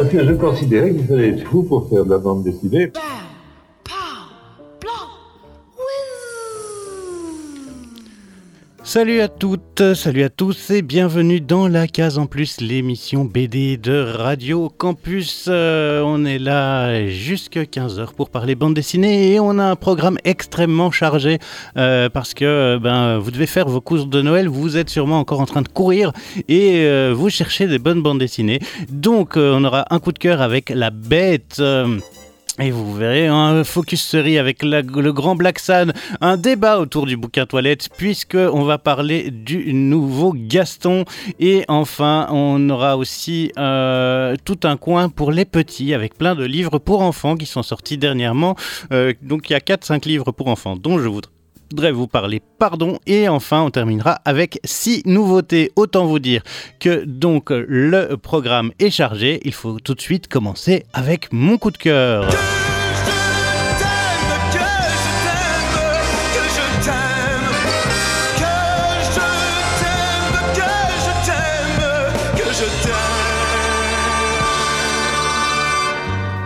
Parce que je considérais qu'il fallait être fou pour faire de la bande dessinée. Salut à toutes, salut à tous et bienvenue dans la case en plus, l'émission BD de Radio Campus. Euh, on est là jusqu'à 15h pour parler bande dessinée et on a un programme extrêmement chargé euh, parce que ben, vous devez faire vos courses de Noël, vous êtes sûrement encore en train de courir et euh, vous cherchez des bonnes bandes dessinées. Donc on aura un coup de cœur avec La Bête. Et vous verrez un focus série avec le grand Black Sun, un débat autour du bouquin toilette, puisque on va parler du nouveau Gaston. Et enfin, on aura aussi euh, tout un coin pour les petits, avec plein de livres pour enfants qui sont sortis dernièrement. Euh, donc il y a 4-5 livres pour enfants dont je voudrais voudrais vous parler pardon et enfin on terminera avec six nouveautés. Autant vous dire que donc le programme est chargé. Il faut tout de suite commencer avec mon coup de cœur.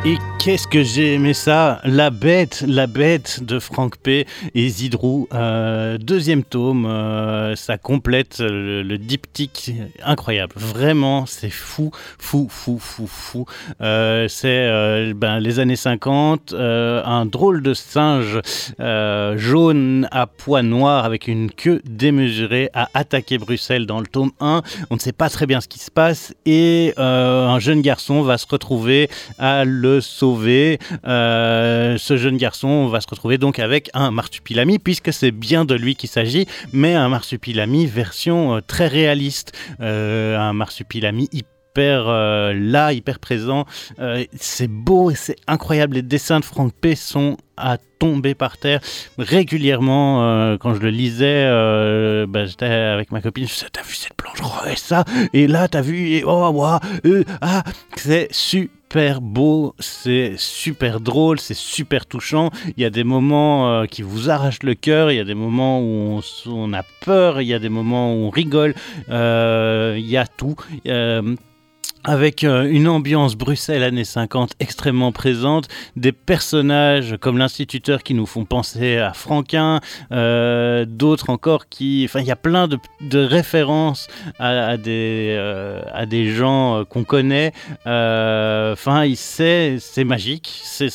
Et qu'est-ce que j'ai aimé ça? La bête, la bête de Franck P. et Zidrou. Euh, deuxième tome, euh, ça complète le, diptyque incroyable. Vraiment, c'est fou, fou, fou, fou, fou. Euh, c'est ben, les années 50, un drôle de singe jaune à poids noir avec une queue démesurée a attaqué Bruxelles dans le tome 1. On ne sait pas très bien ce qui se passe et un jeune garçon va se retrouver à le sauver. Euh, ce jeune garçon. Va se retrouver donc avec un marsupilami, puisque c'est bien de lui qu'il s'agit, mais un marsupilami version euh, très réaliste, euh, un marsupilami hyper là, hyper présent. c'est beau et c'est incroyable. Les dessins de Franck P sont à tomber par terre. Régulièrement quand je le lisais bah, j'étais avec ma copine je t'as vu cette planche oh, et ça? Et là t'as vu et oh, oh ah c'est super super beau, c'est super drôle, c'est super touchant. Il y a des moments euh, qui vous arrachent le cœur, il y a des moments où on, a peur, il y a des moments où on rigole, euh, il y a tout. Euh, avec euh, une ambiance Bruxelles années 50 extrêmement présente, des personnages comme l'instituteur qui nous font penser à Franquin, euh, d'autres encore qui... Enfin, il y a plein de, références à, des, euh, à des gens qu'on connaît. Enfin, c'est magique, c'est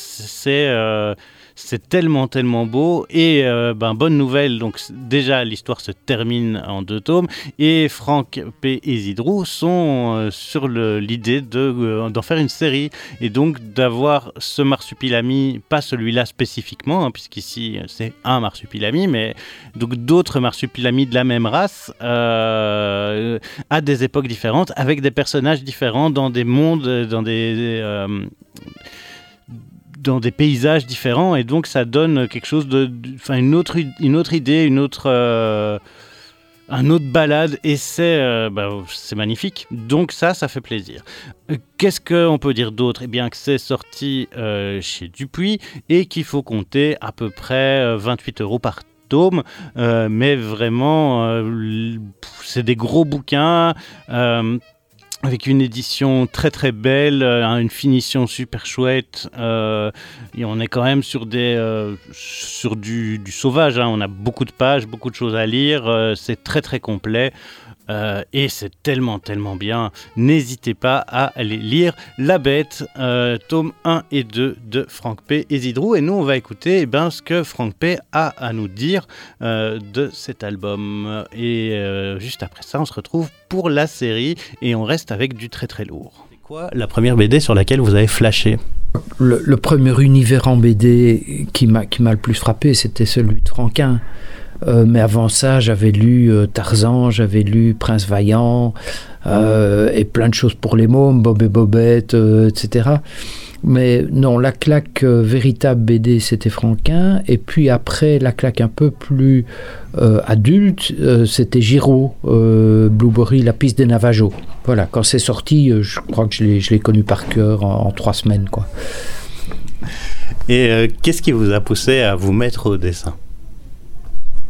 c'est tellement, tellement beau. Et euh, ben, bonne nouvelle, donc déjà l'histoire se termine en deux tomes. Et Franck P. et Zidrou sont euh, sur l'idée euh, d'en faire une série. Et donc d'avoir ce marsupilami, pas celui-là spécifiquement, hein, puisqu'ici c'est un marsupilami, mais donc d'autres marsupilamis de la même race à des époques différentes, avec des personnages différents, dans des mondes, dans des dans des paysages différents et donc ça donne quelque chose de, enfin une autre une autre idée, une autre euh, un autre balade et c'est euh, bah, c'est magnifique. Donc ça, ça fait plaisir. Euh, qu'est-ce qu'on peut dire d'autre? Eh bien que c'est sorti chez Dupuis et qu'il faut compter à peu près 28 euros par tome, mais vraiment, c'est des gros bouquins avec une édition très très belle, euh, une finition super chouette. Euh, on est quand même sur, des, euh, sur du, sauvage. Hein. On a beaucoup de pages, beaucoup de choses à lire. c'est très très complet. Euh, et c'est tellement, tellement bien. N'hésitez pas à aller lire La Bête, euh, tome 1 et 2 de Franck P. et Zidrou. Et nous, on va écouter eh ben, ce que Franck P. a à nous dire euh, de cet album. Et juste après ça, on se retrouve pour la série et on reste avec du très très lourd. C'est quoi la première BD sur laquelle vous avez flashé? Le, premier univers en BD qui m'a le plus frappé, c'était celui de Franquin. Euh, mais avant ça, j'avais lu euh, Tarzan, j'avais lu Prince Vaillant, euh, et plein de choses pour les mômes, Bob et Bobette, etc. Mais non, la claque véritable BD, c'était Franquin. Et puis après, la claque un peu plus adulte, c'était Giraud, Blueberry, La piste des Navajo. Voilà, quand c'est sorti, je crois que je l'ai connu par cœur en, en, trois semaines. Quoi. Et qu'est-ce qui vous a poussé à vous mettre au dessin?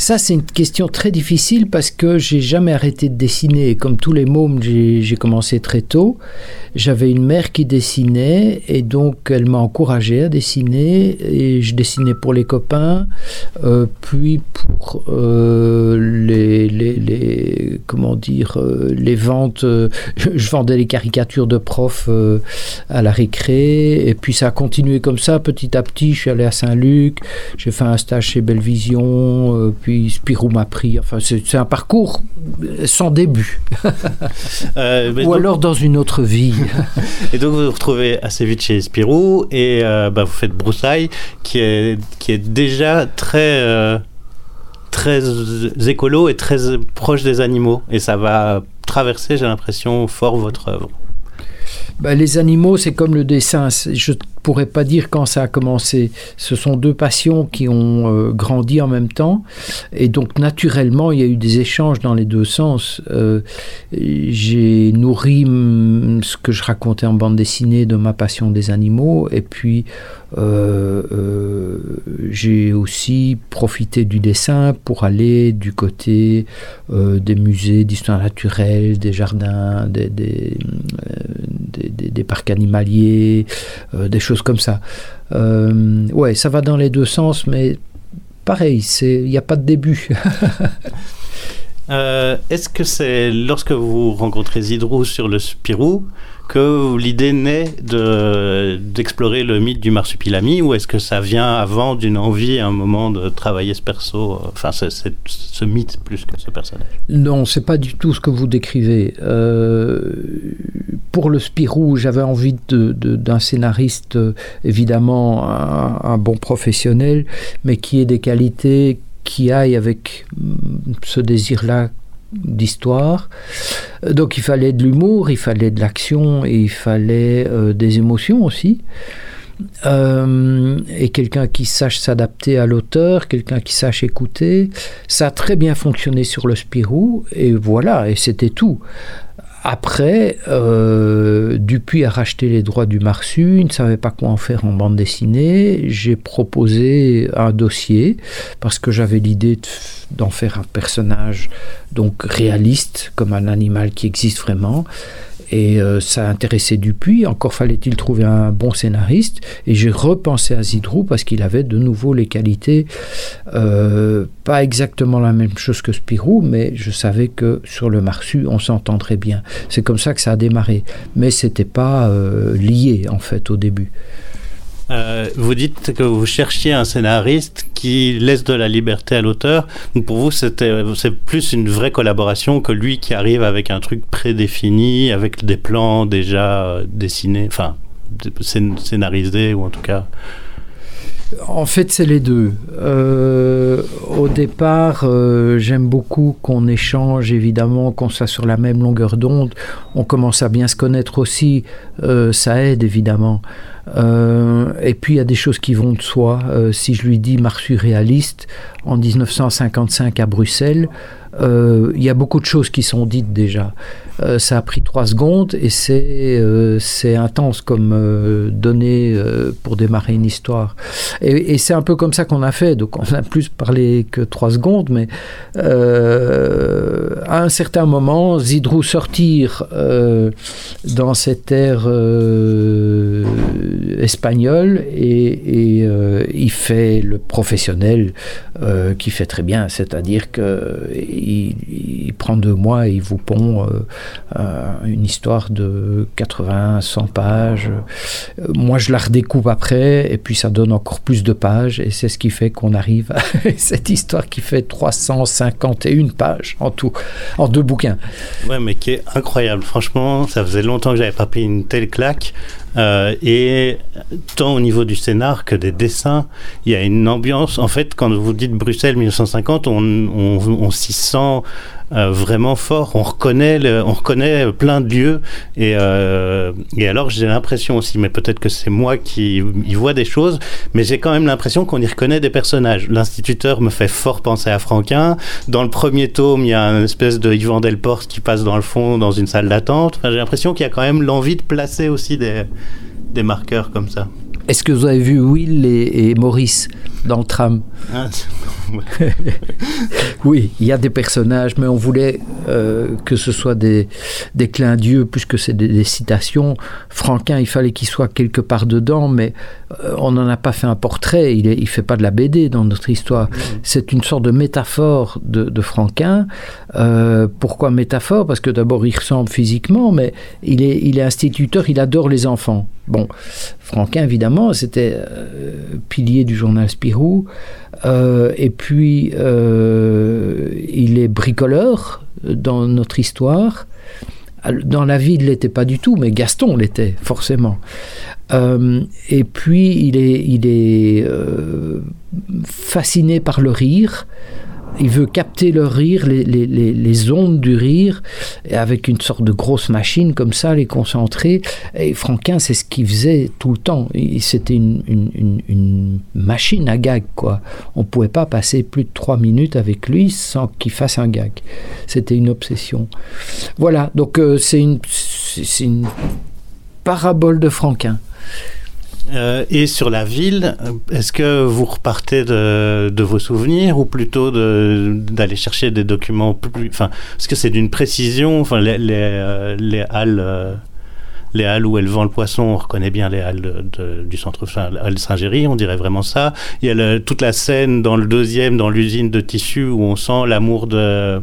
Ça, c'est une question très difficile parce que j'ai jamais arrêté de dessiner. Comme tous les mômes, j'ai commencé très tôt. J'avais une mère qui dessinait et donc elle m'a encouragé à dessiner et je dessinais pour les copains, euh, puis pour euh, les, comment dire euh, les ventes. je vendais les caricatures de profs à la récré et puis ça a continué comme ça petit à petit. Je suis allé à Saint-Luc, j'ai fait un stage chez Bellevision, puis Spirou m'a pris. Enfin, c'est un parcours sans début. Ou alors dans une autre vie. et donc vous vous retrouvez assez vite chez Spirou et euh, bah, vous faites Broussailles qui est, qui est déjà très, euh, très écolo et très proche des animaux. Et ça va traverser, j'ai l'impression, fort votre œuvre. Bah, les animaux, c'est comme le dessin. Je pourrais pas dire quand ça a commencé. Ce sont deux passions qui ont euh, grandi en même temps. Et donc, naturellement, il y a eu des échanges dans les deux sens. Euh, j'ai nourri ce que je racontais en bande dessinée de ma passion des animaux. Et puis, j'ai aussi profité du dessin pour aller du côté des musées d'histoire naturelle, des jardins, des, des parcs animaliers, euh, des choses comme ça. Euh, ouais, ça va dans les deux sens, mais pareil, il n'y a pas de début. Euh, est-ce que c'est lorsque vous rencontrez Zidrou sur le Spirou que l'idée naît d'explorer le mythe du marsupilami ou est-ce que ça vient avant d'une envie, à un moment de travailler ce perso, enfin ce mythe plus que ce personnage? Non, c'est pas du tout ce que vous décrivez. Euh, pour le Spirou, j'avais envie d'un scénariste, évidemment un, bon professionnel, mais qui ait des qualités qui aillent avec ce désir-là d'histoire. Donc il fallait de l'humour, il fallait de l'action il fallait euh, des émotions aussi. Euh, et quelqu'un qui sache s'adapter à l'auteur, quelqu'un qui sache écouter. Ça a très bien fonctionné sur le Spirou et voilà, et c'était tout. Après, euh, Dupuis a racheté les droits du Marsu, il ne savait pas quoi en faire en bande dessinée. J'ai proposé un dossier parce que j'avais l'idée d'en faire un personnage donc réaliste, comme un animal qui existe vraiment. Et euh, ça a intéressé Dupuis. Encore fallait-il trouver un bon scénariste. Et j'ai repensé à Zidrou parce qu'il avait de nouveau les qualités, euh, pas exactement la même chose que Spirou, mais je savais que sur le Marsu, on s'entendrait bien. C'est comme ça que ça a démarré. Mais c'était pas euh, lié en fait au début. Euh, vous dites que vous cherchiez un scénariste qui laisse de la liberté à l'auteur. Pour vous, c'est plus une vraie collaboration que lui qui arrive avec un truc prédéfini, avec des plans déjà dessinés, enfin scénarisés ou en tout cas. En fait, c'est les deux. Euh, au départ, euh, j'aime beaucoup qu'on échange, évidemment, qu'on soit sur la même longueur d'onde. On commence à bien se connaître aussi. ça aide, évidemment. Euh, et puis il y a des choses qui vont de soi. Euh, si je lui dis Marsu réaliste en 1955 à Bruxelles, euh, il y a beaucoup de choses qui sont dites déjà. Euh, ça a pris trois secondes et c'est euh, intense comme euh, données pour démarrer une histoire. Et, c'est un peu comme ça qu'on a fait. Donc on a plus parlé que trois secondes, mais à un certain moment, Zidrou sortir dans cette ère espagnole et, il fait le professionnel qui fait très bien, c'est-à-dire que il, prend deux mois et il vous pond euh, une histoire de 80, 100 pages. Euh, moi, je la redécoupe après, et puis ça donne encore plus de pages, et c'est ce qui fait qu'on arrive à cette histoire qui fait 351 pages en tout, en deux bouquins. Ouais, mais qui est incroyable. Franchement, ça faisait longtemps que j'avais pas pris une telle claque. Euh, et tant au niveau du scénar que des dessins, il y a une ambiance. En fait, quand vous dites Bruxelles 1950, on, on, on s'y sent euh, vraiment fort. On reconnaît, on reconnaît plein de lieux. Et, euh, et alors, j'ai l'impression aussi, mais peut-être que c'est moi qui y vois des choses, mais j'ai quand même l'impression qu'on y reconnaît des personnages. L'instituteur me fait fort penser à Franquin. Dans le premier tome, il y a une espèce de Yvan Delporte qui passe dans le fond, dans une salle d'attente. J'ai l'impression qu'il y a quand même l'envie de placer aussi des marqueurs comme ça. Est-ce que vous avez vu Will et, Maurice? Dans le tram. Ah, oui, il y a des personnages, mais on voulait euh, que ce soit des, des clins d'yeux plus que c'est des, citations. Franquin, il fallait qu'il soit quelque part dedans, mais euh, on n'en a pas fait un portrait. Il ne fait pas de la BD dans notre histoire. Mmh. C'est une sorte de métaphore de, de Franquin. Euh, pourquoi métaphore? Parce que d'abord, il ressemble physiquement, mais il est, il est instituteur, il adore les enfants. Bon, Franquin, évidemment, c'était pilier du journal Spirou. Euh, et puis, euh, il est bricoleur dans notre histoire. Dans la vie, il ne l'était pas du tout, mais Gaston l'était, forcément. Euh, et puis, il est, il est fasciné par le rire il veut capter le rire, les, ondes du rire, avec une sorte de grosse machine comme ça, les concentrer. Et Franquin, c'est ce qu'il faisait tout le temps. C'était une, machine à gag, quoi. On ne pouvait pas passer plus de trois minutes avec lui sans qu'il fasse un gag. C'était une obsession. Voilà, donc euh, c'est une, une parabole de Franquin. Euh, et sur la ville, est-ce que vous repartez de, vos souvenirs ou plutôt d'aller chercher des documents plus. Enfin, est-ce que c'est d'une précision Enfin, les, euh, les halles. Euh, les halles où elle vend le poisson, on reconnaît bien les halles du centre enfin, Saint-Géry, on dirait vraiment ça. Il y a toute la scène dans le deuxième, dans l'usine de tissu, où on sent l'amour de,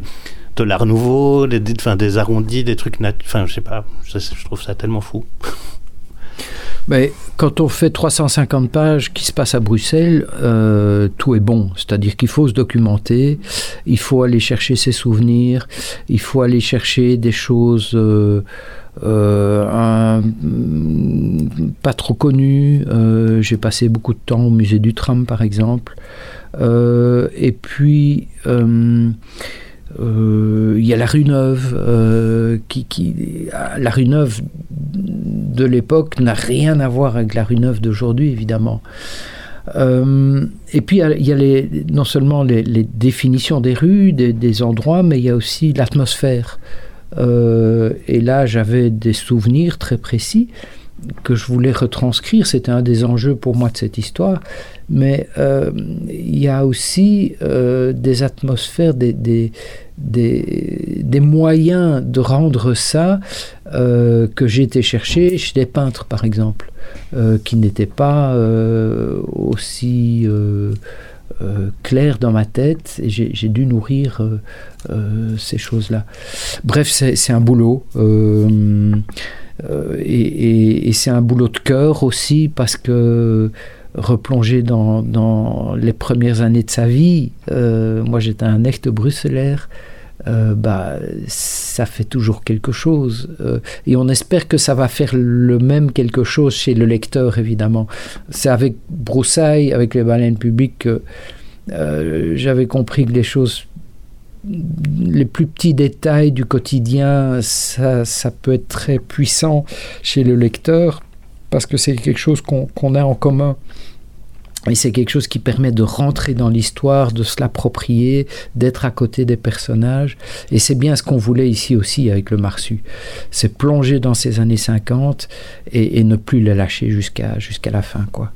de l'art nouveau, des, arrondis, des trucs... Enfin, je sais pas, je trouve ça tellement fou. Mais quand on fait 350 pages qui se passent à Bruxelles, euh, tout est bon. C'est-à-dire qu'il faut se documenter, il faut aller chercher ses souvenirs, il faut aller chercher des choses euh, euh, pas trop connues. J'ai passé beaucoup de temps au musée du tram, par exemple. et puis euh, il y a la rue Neuve, euh, qui, la rue Neuve de l'époque n'a rien à voir avec la rue Neuve d'aujourd'hui, évidemment. Euh, et puis il y a les, non seulement les, définitions des rues, des, endroits, mais il y a aussi l'atmosphère. et là, j'avais des souvenirs très précis que je voulais retranscrire. C'était un des enjeux pour moi de cette histoire. Mais euh, il y a aussi euh, des atmosphères, des, des, des, moyens de rendre ça euh, que j'ai été chercher chez des peintres, par exemple, qui n'étaient pas aussi clairs dans ma tête. Et j'ai dû nourrir ces choses-là. Bref, c'est un boulot. Euh, et, c'est un boulot de cœur aussi parce que replonger dans, les premières années de sa vie, euh, moi j'étais un echte bruxellaire, euh, bah, ça fait toujours quelque chose. et on espère que ça va faire le même quelque chose chez le lecteur, évidemment. C'est avec Broussailles, avec les baleines publiques, que j'avais compris que les choses les plus petits détails du quotidien, ça, peut être très puissant chez le lecteur parce que c'est quelque chose qu'on a en commun. Et c'est quelque chose qui permet de rentrer dans l'histoire, de se l'approprier, d'être à côté des personnages. Et c'est bien ce qu'on voulait ici aussi avec le Marsu. C'est plonger dans ces années 50 et, ne plus les lâcher jusqu'à jusqu'à la fin. quoi.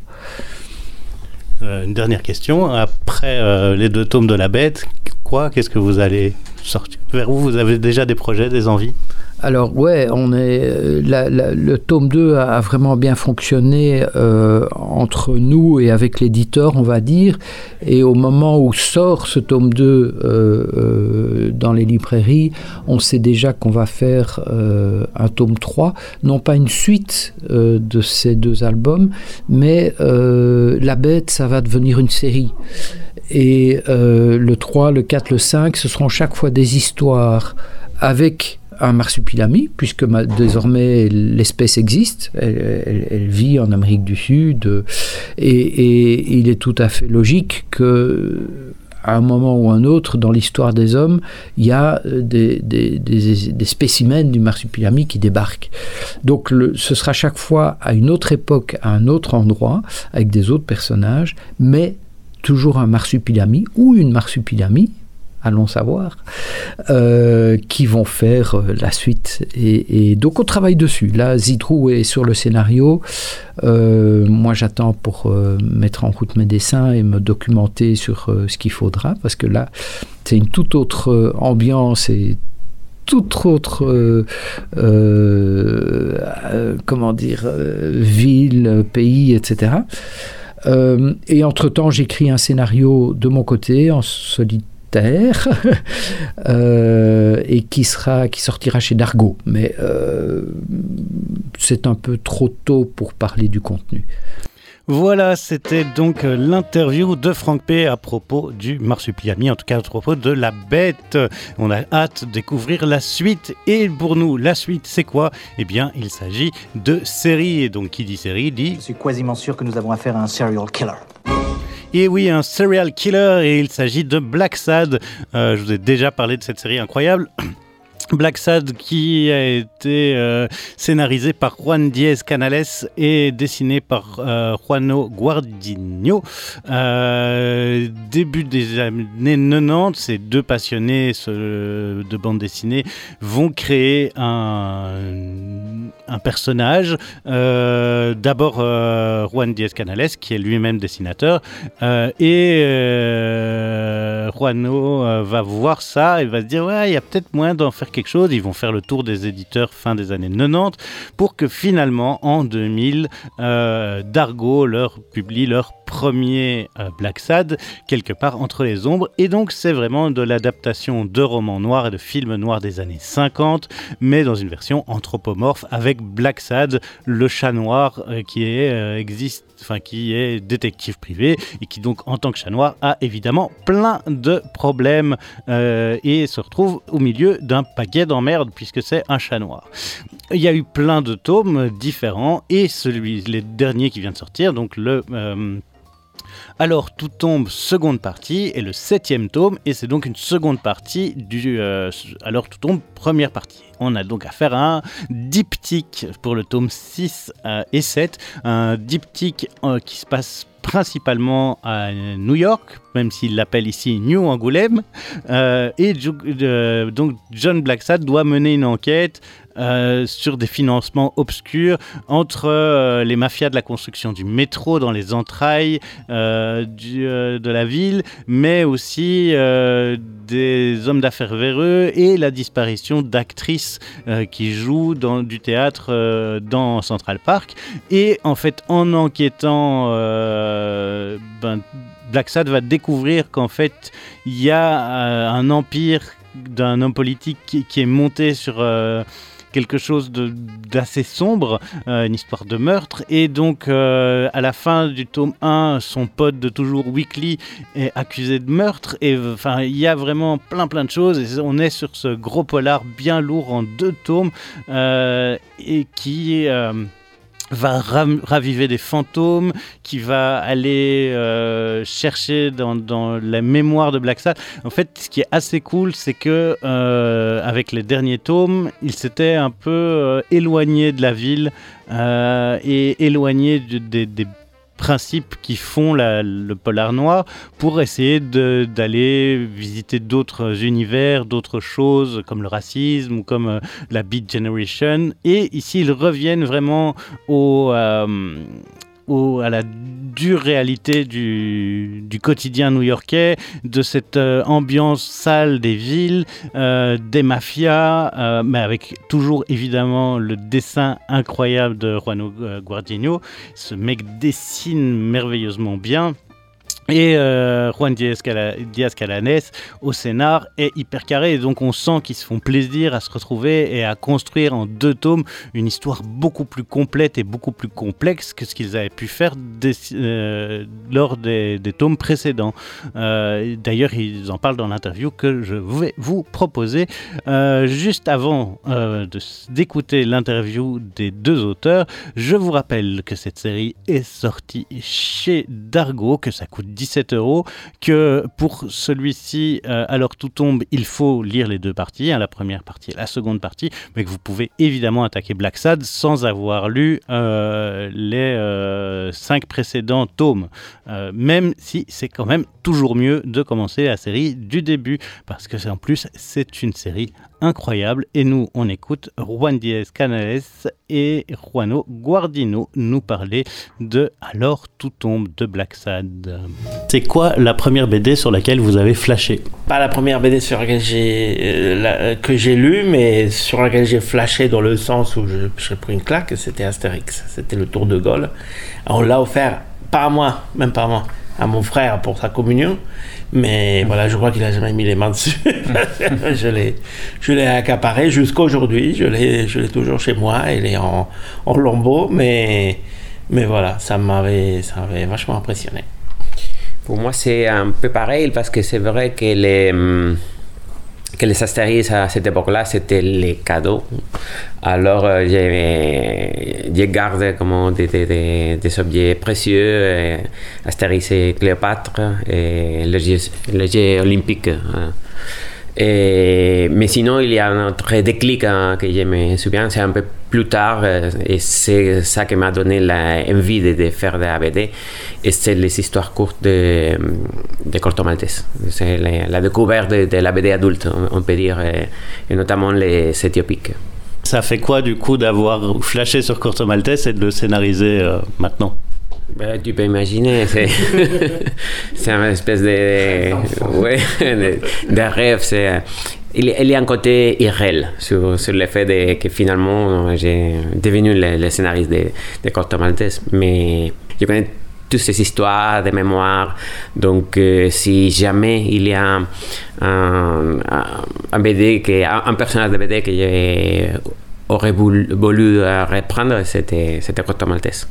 Euh, une dernière question. Après euh, les deux tomes de la bête, Qu'est-ce que vous allez sortir? Vers où vous avez déjà des projets, des envies? Alors ouais, on est euh, le tome 2 a, vraiment bien fonctionné euh, entre nous et avec l'éditeur, on va dire. Et au moment où sort ce tome 2 euh, dans les librairies, on sait déjà qu'on va faire un tome 3, non pas une suite de ces deux albums, mais La Bête, ça va devenir une série. Et le 3, le 4, le 5, ce seront chaque fois des histoires avec un marsupilami, puisque désormais l'espèce existe, elle, vit en Amérique du Sud, et, il est tout à fait logique que à un moment ou un autre dans l'histoire des hommes, il y a des, des, spécimens du marsupilami qui débarquent. Donc ce sera chaque fois à une autre époque, à un autre endroit, avec des autres personnages, mais toujours un marsupilami ou une marsupilami, allons savoir, euh, qui vont faire euh, la suite. Et, donc on travaille dessus. Là, Zidrou est sur le scénario. Euh, moi, j'attends pour mettre en route mes dessins et me documenter sur ce qu'il faudra, parce que là, c'est une toute autre ambiance et toute autre comment dire ville, pays, etc. et entre-temps, j'écris un scénario de mon côté, en solitaire euh, et qui, sera, qui sortira chez Dargo. Mais euh, c'est un peu trop tôt pour parler du contenu. Voilà, c'était donc l'interview de Franck P à propos du Marsupilami, en tout cas à propos de la bête. On a hâte de découvrir la suite. Et pour nous, la suite, c'est quoi? Eh bien, il s'agit de série. Et donc, qui dit série dit. Je suis quasiment sûr que nous avons affaire à un serial killer. Et oui, un serial killer, et il s'agit de Black Sad. Euh, je vous ai déjà parlé de cette série incroyable. Black Sad qui a été euh, scénarisé par Juan Diez Canales et dessiné par euh, Juano Guardino. Euh, début des années 90, ces deux passionnés de bande dessinée vont créer un, personnage. D'abord Juan Diez Canales qui est lui-même dessinateur et Juano va voir ça et va se dire ouais il y a peut-être moyen d'en faire chose. Ils vont faire le tour des éditeurs fin des années 90 pour que finalement, en 2000, euh, Dargo leur publie leur premier euh, Black Sad, quelque part entre les ombres. Et donc, c'est vraiment de l'adaptation de romans noirs et de films noirs des années 50, mais dans une version anthropomorphe avec Black Sad, le chat noir euh, qui existe enfin qui est détective privé et qui donc en tant que chat noir a évidemment plein de problèmes euh, et se retrouve au milieu d'un paquet d'emmerdes puisque c'est un chat noir. Il y a eu plein de tomes différents et celui, les derniers qui vient de sortir, donc le euh, alors tout tombe seconde partie et le septième tome et c'est donc une seconde partie du euh, alors tout tombe première partie. On a donc affaire à un diptyque pour le tome 6 euh, et 7, un diptyque euh, qui se passe principalement à New York, même s'il l'appelle ici New Angoulême. et donc John Blacksad doit mener une enquête euh, sur des financements obscurs entre euh, les mafias de la construction du métro dans les entrailles euh, de la ville, mais aussi des hommes d'affaires véreux et la disparition d'actrices qui jouent dans, du théâtre dans Central Park. Et en fait, en enquêtant, ben, Black Sad va découvrir qu'en fait, il y a un empire d'un homme politique qui, est monté sur quelque chose d'assez sombre, euh, une histoire de meurtre. Et donc, euh, à la fin du tome 1, son pote de toujours Weekly est accusé de meurtre. Et enfin, il y a vraiment plein plein de choses. Et on est sur ce gros polar bien lourd en deux tomes euh, et qui va raviver des fantômes, qui va aller euh, chercher dans, la mémoire de Black. En fait, ce qui est assez cool, c'est que euh, avec les derniers tomes, il s'était un peu euh, éloigné de la ville et éloigné des principes qui font le polar noir pour essayer d'aller visiter d'autres univers, d'autres choses comme le racisme ou comme euh, la Beat Generation. Et ici, ils reviennent vraiment au, euh, à la dure réalité du, quotidien new-yorkais, de cette euh, ambiance sale des villes, euh, des mafias, euh, mais avec toujours évidemment le dessin incroyable de Juan Guardino. Ce mec dessine merveilleusement bien. Et euh, Juan Diaz, Calanes au scénar est hyper carré. Et donc on sent qu'ils se font plaisir à se retrouver et à construire en deux tomes une histoire beaucoup plus complète et beaucoup plus complexe que ce qu'ils avaient pu faire euh, lors des, tomes précédents. Euh, d'ailleurs, ils en parlent dans l'interview que je vais vous proposer. juste avant d'écouter l'interview des deux auteurs, je vous rappelle que cette série est sortie chez Dargo, que ça coûte 17 euros, que pour celui-ci, alors tout tombe, il faut lire les deux parties, hein, la première partie et la seconde partie, mais que vous pouvez évidemment attaquer Black Sad sans avoir lu les cinq précédents tomes, même si c'est quand même toujours mieux de commencer la série du début, parce que en plus c'est une série incroyable. Et nous, on écoute Juan Diaz Canales et Juano Guardino nous parler de Alors tout tombe de Black Sad. C'est quoi la première BD sur laquelle vous avez flashé? Pas la première BD sur laquelle j'ai euh, que j'ai lu, mais sur laquelle j'ai flashé dans le sens où j'ai pris une claque, c'était Astérix. C'était le Tour de Gaulle. On l'a offert, pas à moi, même pas à moi, à mon frère pour sa communion. Mais voilà, je crois qu'il a jamais mis les mains dessus. je l'ai, je l'ai accaparé jusqu'à aujourd'hui. Je l'ai, je l'ai toujours chez moi. Il est en, en lambeaux, mais, mais voilà, ça m'avait, ça m'avait vachement impressionné. Pour moi, c'est un peu pareil parce que c'est vrai que les hum, que les astérisques à cette époque-là, c'était les cadeaux. Alors, euh, j'ai gardé comme des, des, objets précieux, euh, Astérix et Cléopâtre, et le jeu, le olympique. Hein. Et, mais sinon, il y a un autre déclic que je me souviens, c'est un peu plus tard, et c'est ça qui m'a donné l'envie de, de, faire de la BD, et c'est les histoires courtes de, de Corto Maltese. C'est la, découverte de, de, la BD adulte, on, on peut dire, et, et notamment les éthiopiques. Ça fait quoi du coup d'avoir flashé sur Corto Maltese et de le scénariser euh, maintenant? Ben, tu peux imaginer, c'est, c'est une espèce de, ouais, de, de rêve. C'est, il, il, y a un côté irréel sur, sur le fait de, que finalement j'ai devenu le, le scénariste de, de Corto Maltese. Mais je connais toutes ces histoires, des mémoires. Donc, euh, si jamais il y a un, un, un BD, que, un, personnage de BD que j'aurais voulu, voulu reprendre, c'était, c'était Corto Maltese.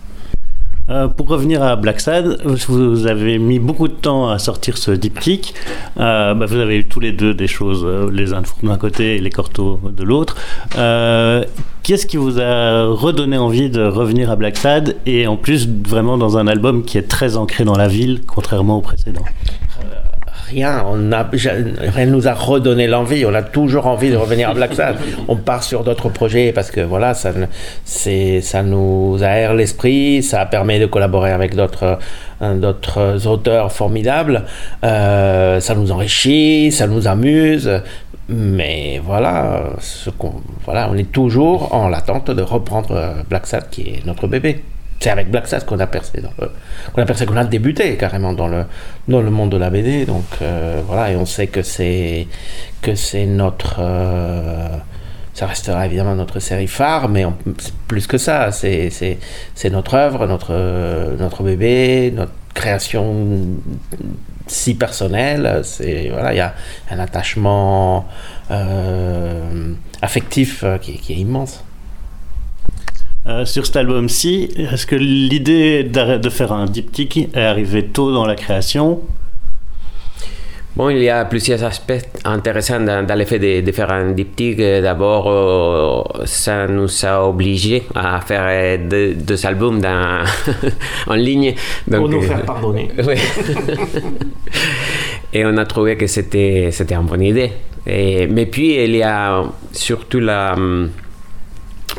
Euh, pour revenir à Black Sad, vous avez mis beaucoup de temps à sortir ce diptyque. Euh, bah, vous avez eu tous les deux des choses, euh, les uns d'un côté et les cortos de l'autre. Euh, Qu'est-ce qui vous a redonné envie de revenir à Black Sad et en plus vraiment dans un album qui est très ancré dans la ville, contrairement au précédent? Rien. On a, rien nous a redonné l'envie. On a toujours envie de revenir à Black Sad. On part sur d'autres projets parce que voilà, ça, ça nous aère l'esprit, ça permet de collaborer avec d'autres, d'autres auteurs formidables. Euh, ça nous enrichit, ça nous amuse. Mais voilà, qu'on, voilà, on est toujours en l'attente de reprendre Black Sad qui est notre bébé c'est avec Black Sass qu'on a percé, qu'on a percé, qu'on a débuté carrément dans le dans le monde de la BD. Donc euh, voilà, et on sait que c'est que c'est notre euh, ça restera évidemment notre série phare, mais on, plus que ça, c'est c'est notre œuvre, notre notre bébé, notre création si personnelle. C'est voilà, il y a un attachement euh, affectif qui est immense. Euh, sur cet album-ci, est-ce que l'idée de faire un diptyque est arrivée tôt dans la création? Bon, il y a plusieurs aspects intéressants dans, dans le fait de, de, faire un diptyque. D'abord, euh, ça nous a obligés à faire deux, deux albums dans, en ligne. Donc, Pour nous faire pardonner. Oui. Et on a trouvé que c'était, c'était une bonne idée. Et, mais puis, il y a surtout la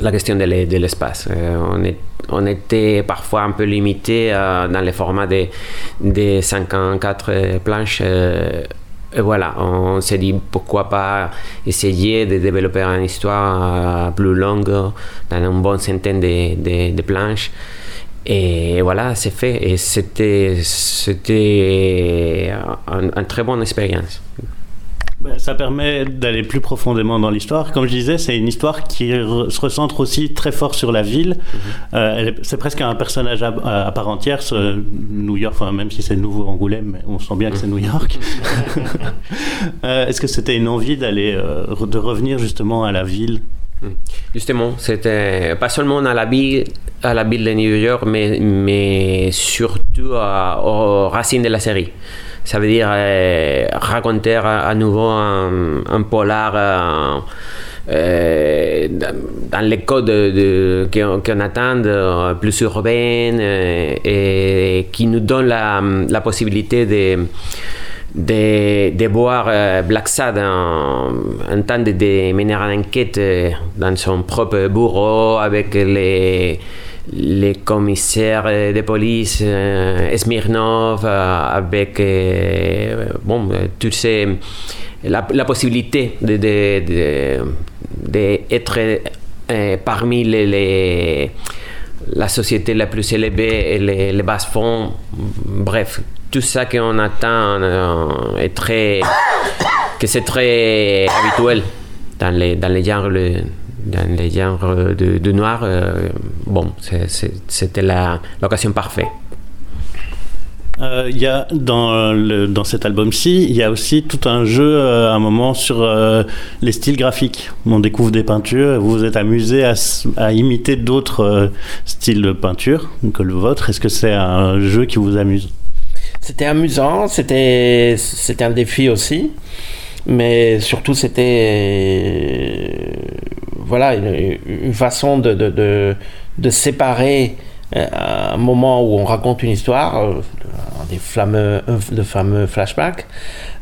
la question de l'espace. Euh, on, était parfois un peu limité euh, dans les formats des de 54 planches. Euh, et voilà, on s'est dit pourquoi pas essayer de développer une histoire plus longue dans une bonne centaine de, planches. Et voilà, c'est fait. Et c'était, une un très bonne expérience. Ben, ça permet d'aller plus profondément dans l'histoire. Comme je disais, c'est une histoire qui se recentre aussi très fort sur la ville. -hmm. euh, c'est presque un personnage à, à, part entière. Ce New York, enfin, même si c'est nouveau Angoulême, on sent bien que c'est New York. euh, Est-ce que c'était une envie d'aller, euh, de revenir justement à la ville? Justement, c'était pas seulement à la ville, à la ville de New York, mais, mais surtout à, aux racines de la série ça veut dire euh, raconter à, nouveau un, polar euh, euh, dans, les codes de, qu'on attend, plus urbaines, et qui nous donne la, possibilité de de, voir Black Sad en, en train de, de, mener une enquête dans son propre bureau avec les, les commissaires de police euh, Smirnov, avec bon, toutes ces, la, la possibilité d'être de, de, parmi les, la société la plus élevée et les, les basses fonds, bref, tout ça qu'on attend est très, que c'est très habituel dans les, dans les genres, dans les genres de, de noir. Euh, bon, c'était l'occasion parfaite. Euh, il y a dans, le, dans cet album-ci, il y a aussi tout un jeu à un moment sur les styles graphiques. On découvre des peintures, vous vous êtes amusé à, à imiter d'autres styles de peinture que le vôtre. Est-ce que c'est un jeu qui vous amuse? C'était amusant, c'était c'était un défi aussi, mais surtout c'était voilà une, façon de, de, de, séparer euh, un moment où on raconte une histoire, euh, des fameux, de fameux flashbacks,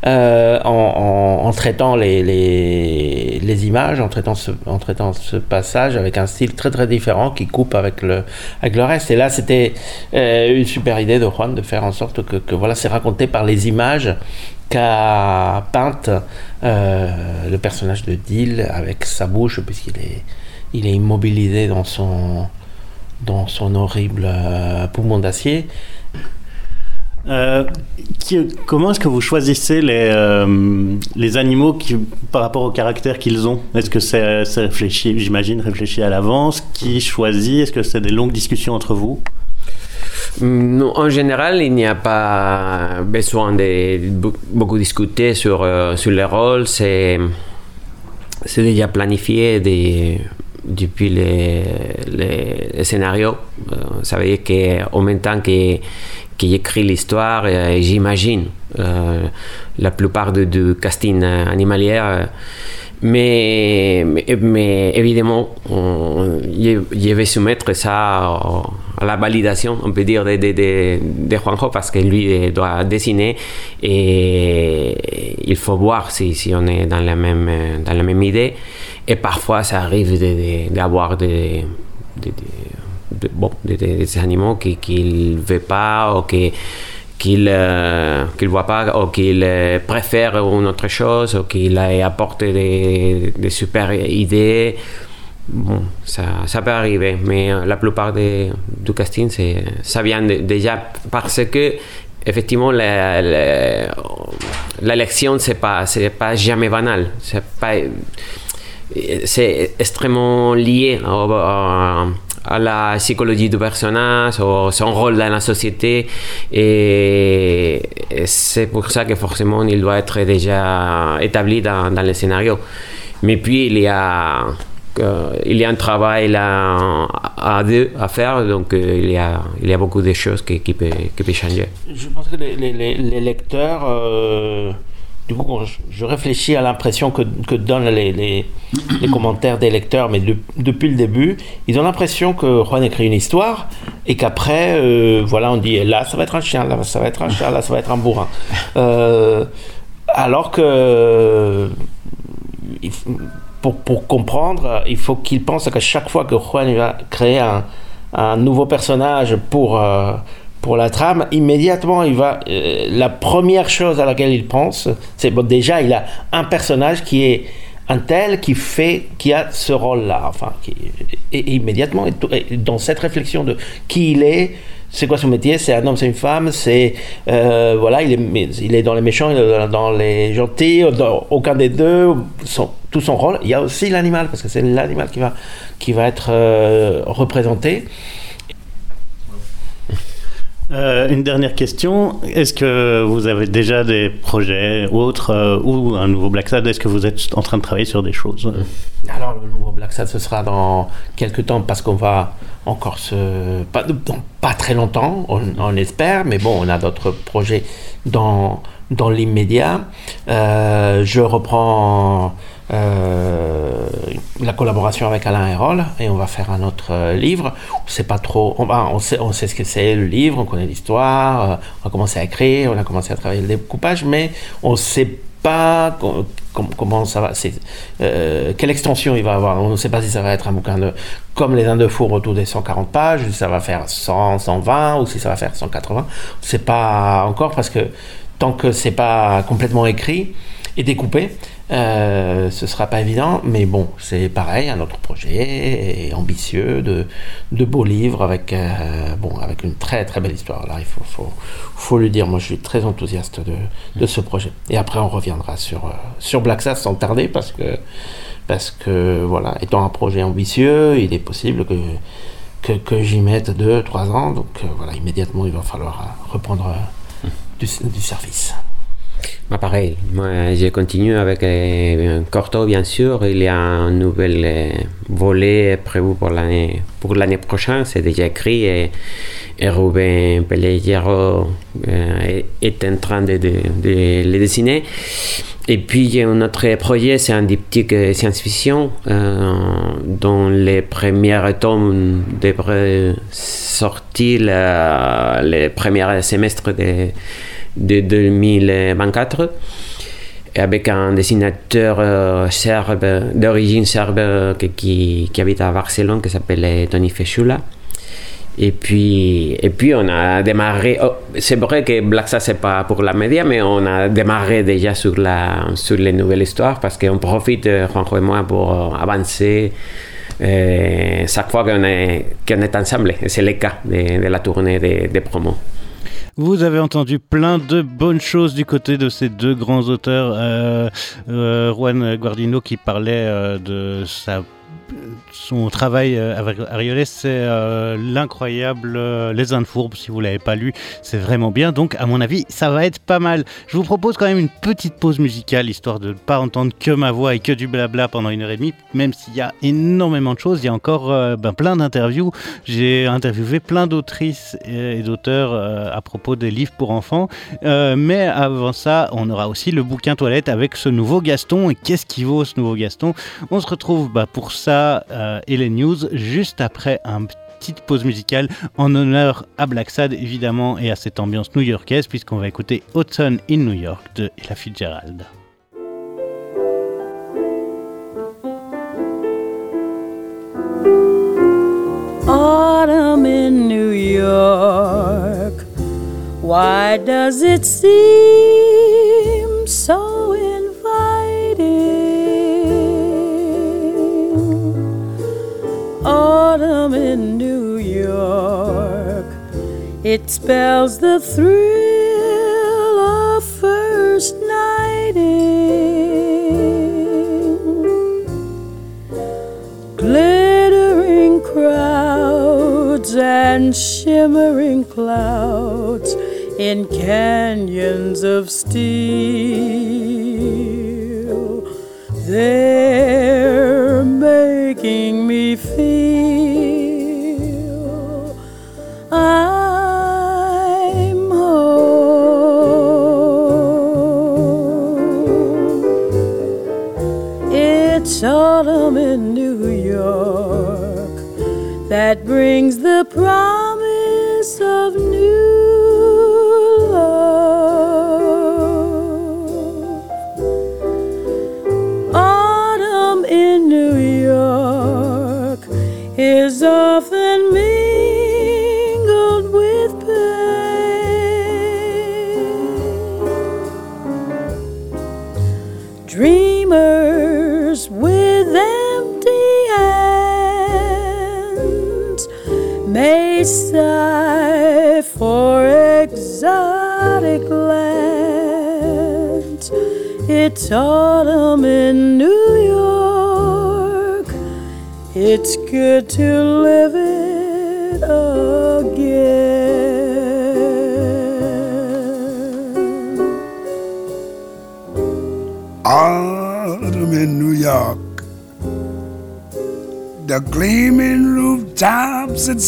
euh, en, traitant les, les, les, images, en traitant, ce, en traitant ce passage avec un style très très différent qui coupe avec le, avec le reste. Et là, c'était une super idée de Juan de faire en sorte que, que voilà, c'est raconté par les images qu'a peinte euh, le personnage de Dill avec sa bouche, puisqu'il est, il est immobilisé dans son, dans son horrible poumon d'acier. Euh, comment est-ce que vous choisissez les, euh, les animaux qui, par rapport au caractère qu'ils ont? Est-ce que c'est réfléchi, j'imagine, réfléchi à l'avance? Qui choisit? Est-ce que c'est des longues discussions entre vous? Non, en général, il n'y a pas besoin de beaucoup discuter sur, euh, sur les rôles. C'est déjà planifié depuis les, les, scénarios. ça veut dire qu'en même temps que qui écrit l'histoire, euh, j'imagine euh, la plupart du casting animalier. Mais, mais, évidemment, je vais soumettre ça à, la validation, on peut dire, de, de, de, Juanjo, parce que lui doit dessiner et il faut voir si, si on est dans la, même, dans la même idée. Et parfois, ça arrive d'avoir des, des, de, bon, des, animaux qu'il ne veut pas ou qu'il ne voit pas ou qu'il préfère une autre chose ou qu'il apporte des, des super idées. Bon, ça, peut arriver, mais la plupart des, du casting, ça vient déjà parce que effectivement, l'élection, c'est pas, c'est pas jamais banal. C'est pas, extrêmement lié à la psychologie du personnage, ou son rôle dans la société. Et c'est pour ça que forcément il doit être déjà établi dans, le scénario. Mais puis il y a, euh, il y a un travail à à faire, donc euh, il, y a, il y a beaucoup de choses qui, qui, peuvent, qui changer. Je pense que les lecteurs. Euh du coup, je réfléchis à l'impression que, que, donnent les, les, les, commentaires des lecteurs, mais depuis le début, ils ont l'impression que Juan écrit une histoire et qu'après, euh, voilà, on dit là, ça va être un chien, là, ça va être un chat, là, ça va être un bourrin. Euh, alors que pour, pour, comprendre, il faut qu'il pense qu'à chaque fois que Juan va créer un, un nouveau personnage pour. Euh, pour la trame, immédiatement, il va. Euh, la première chose à laquelle il pense, c'est déjà, il a un personnage qui est un tel qui fait, qui a ce rôle-là. Enfin, et, immédiatement, dans cette réflexion de qui il est, c'est quoi son métier C'est un homme, c'est une femme, c'est. Euh, voilà, il est, dans les méchants, il est dans les gentils, aucun des deux, tout son rôle. Il y a aussi l'animal, parce que c'est l'animal qui va, qui va être euh, représenté. Euh, une dernière question. Est-ce que vous avez déjà des projets autres euh, ou un nouveau Black Sad Est-ce que vous êtes en train de travailler sur des choses? Alors, le nouveau Black Sad, ce sera dans quelques temps parce qu'on va encore se. Pas, pas très longtemps, on, espère, mais bon, on a d'autres projets dans, dans l'immédiat. Euh, je reprends la collaboration avec Alain Hérol et on va faire un autre livre. On sait pas trop, on, on, sait, ce que c'est le livre, on connaît l'histoire, on a commencé à écrire, on a commencé à travailler le découpage, mais on sait pas comment ça va, euh, quelle extension il va avoir. On ne sait pas si ça va être un bouquin de, comme les Indes de four autour des 140 pages, si ça va faire 100, 120 ou si ça va faire 180. On ne sait pas encore parce que tant que c'est pas complètement écrit et découpé, euh, ce sera pas évident, mais bon, c'est pareil, un autre projet ambitieux, de, de beaux livres avec, euh, bon, avec une très très belle histoire. Là, il faut, faut, faut lui dire, moi je suis très enthousiaste de, de ce projet. Et après, on reviendra sur, euh, sur Black Sass sans tarder, parce que, parce que, voilà, étant un projet ambitieux, il est possible que, que, que j'y mette deux, trois ans. Donc voilà, immédiatement, il va falloir reprendre du service. Bah, pareil, moi j'ai continué avec euh, Corto bien sûr. Il y a un nouvel euh, volet prévu pour l'année pour l'année prochaine, c'est déjà écrit et, et Ruben Pellegero euh, est en train de, le dessiner. Et puis il un autre projet, c'est un diptyque science-fiction dont les premiers tomes devraient sortir le premier semestre de de 2024 avec un dessinateur euh, serbe, d'origine serbe qui, qui, habite à Barcelone qui s'appelle Tony Fechula. Et puis, et puis on a démarré, oh, c'est vrai que Black c'est pas pour la média, mais on a démarré déjà sur, la, sur les nouvelles histoires parce qu'on profite, Juanjo et moi, pour avancer euh, chaque fois qu'on est, qu'on est ensemble. C'est le cas de, de la tournée des de promos. Vous avez entendu plein de bonnes choses du côté de ces deux grands auteurs. Euh, euh, Juan Guardino qui parlait euh, de sa son travail euh, avec Arioles, c'est euh, l'incroyable euh, Les Indes Fourbes. Si vous l'avez pas lu, c'est vraiment bien. Donc, à mon avis, ça va être pas mal. Je vous propose quand même une petite pause musicale, histoire de ne pas entendre que ma voix et que du blabla pendant une heure et demie, même s'il y a énormément de choses. Il y a encore ben, plein d'interviews. J'ai interviewé plein d'autrices et d'auteurs à propos des livres pour enfants. Mais avant ça, on aura aussi le bouquin toilette avec ce nouveau Gaston. Et qu'est-ce qui vaut ce nouveau Gaston? On se retrouve bah, pour ça euh, et les news juste après un petite pause musicale en honneur à Black Sad évidemment et à cette ambiance new-yorkaise puisqu'on va écouter Autumn in New York de Ella Fitzgerald. Autumn in New York. Why does it seem so Autumn in New York. It spells the thrill of first nighting. Glittering crowds and shimmering clouds in canyons of steel. They're making me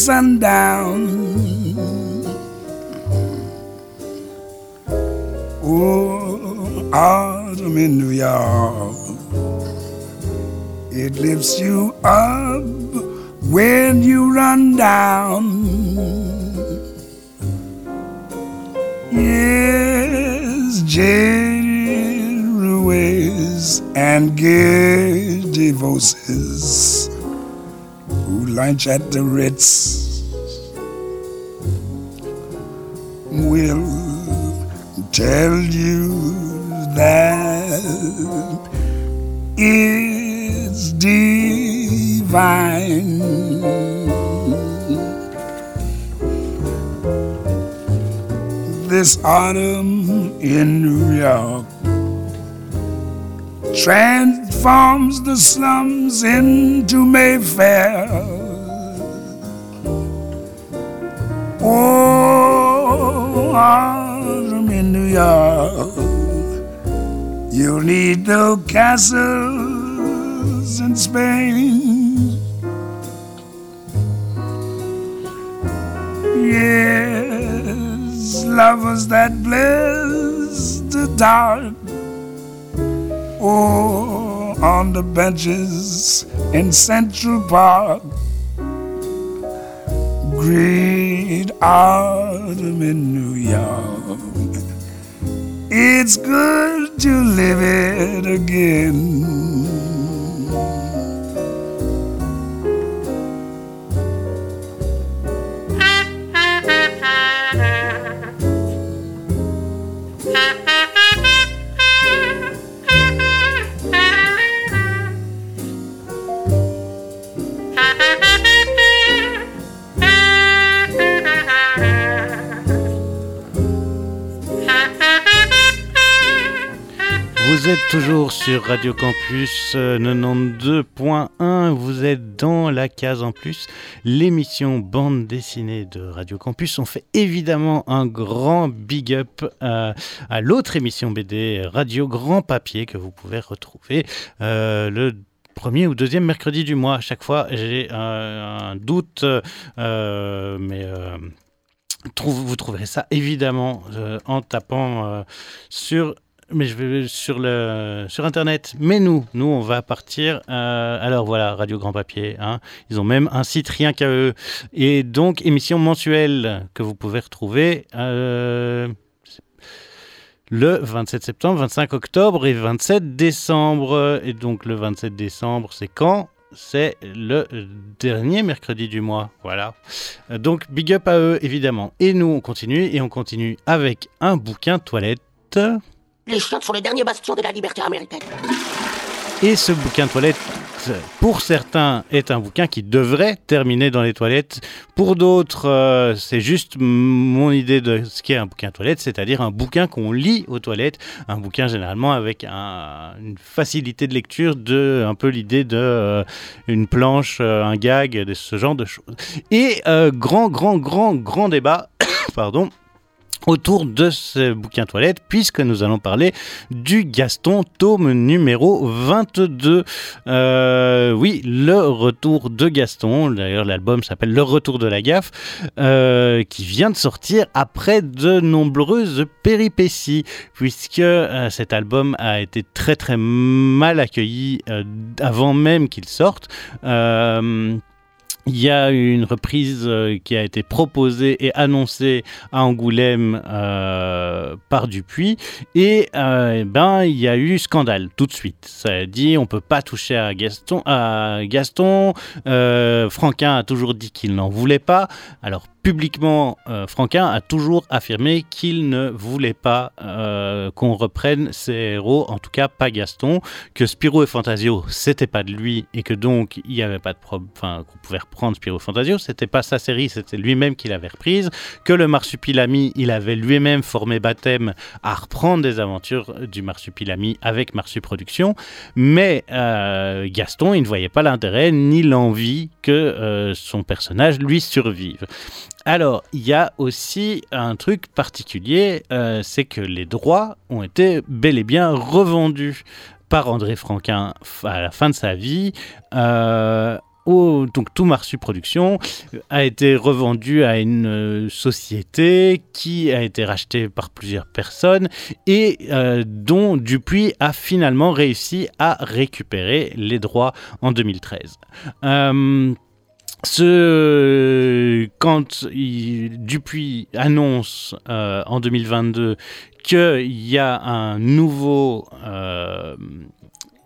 sundown. Oh, autumn in New York. It lifts you up when you run down. Yes, Jerry Ruiz and Gay DeVoses who lunch at the Ritz transforms the slums into Mayfair. Oh, autumn in New York, you'll need no castles in Spain. Yes, lovers that bless the dark Oh, on the benches in Central Park. Great autumn in New York. It's good to live it again. Sur Radio Campus euh, 92.1, vous êtes dans la case en plus, l'émission bande dessinée de Radio Campus. On fait évidemment un grand big up à, à l'autre émission BD Radio Grand Papier que vous pouvez retrouver euh, le premier ou deuxième mercredi du mois. À chaque fois, j'ai euh, un doute, euh, mais euh, vous trouverez ça évidemment euh, en tapant euh, sur mais je vais sur le sur internet. Mais nous, nous, on va partir. euh, alors voilà, Radio Grand Papier. hein. Ils ont même un site rien qu'à eux. Et donc émission mensuelle que vous pouvez retrouver. euh, le 27 septembre, 25 octobre et 27 décembre. Et donc le 27 décembre, c'est quand? C'est le dernier mercredi du mois. Voilà. Donc big up à eux, évidemment. Et nous, on continue et on continue avec un bouquin toilette. Les chiottes sont les derniers bastions de la liberté américaine. Et ce bouquin toilette, pour certains, est un bouquin qui devrait terminer dans les toilettes. Pour d'autres, euh, c'est juste mon idée de ce qu'est un bouquin toilette, c'est-à-dire un bouquin qu'on lit aux toilettes, un bouquin généralement avec un- une facilité de lecture, de un peu l'idée de euh, une planche, euh, un gag, de ce genre de choses. Et euh, grand, grand, grand, grand débat, pardon autour de ce bouquin toilette, puisque nous allons parler du Gaston tome numéro 22. Euh, oui, le retour de Gaston, d'ailleurs l'album s'appelle Le retour de la gaffe, euh, qui vient de sortir après de nombreuses péripéties, puisque euh, cet album a été très très mal accueilli avant même qu'il sorte. Il y a une reprise euh, qui a été proposée et annoncée à Angoulême euh, par Dupuis et euh, eh ben il y a eu scandale tout de suite. Ça a dit on peut pas toucher à Gaston. Gaston, Euh, Franquin a toujours dit qu'il n'en voulait pas. Alors publiquement, Franquin a toujours affirmé qu'il ne voulait pas qu'on reprenne ses héros, en tout cas pas Gaston, que Spirou et Fantasio c'était pas de lui et que donc il n'y avait pas de problème, enfin qu'on pouvait Spirou et Fantasio, c'était pas sa série, c'était lui-même qui l'avait reprise, que le Marsupilami il avait lui-même formé Baptême à reprendre des aventures du Marsupilami avec Marsu Productions, mais euh, Gaston il ne voyait pas l'intérêt ni l'envie que euh, son personnage lui survive. Alors, il y a aussi un truc particulier, euh, c'est que les droits ont été bel et bien revendus par André Franquin à la fin de sa vie. Donc tout Marsu Productions a été revendu à une euh, société qui a été rachetée par plusieurs personnes et euh, dont Dupuis a finalement réussi à récupérer les droits en 2013. Euh, ce, quand Dupuis annonce euh, en 2022 qu'il y a un nouveau euh,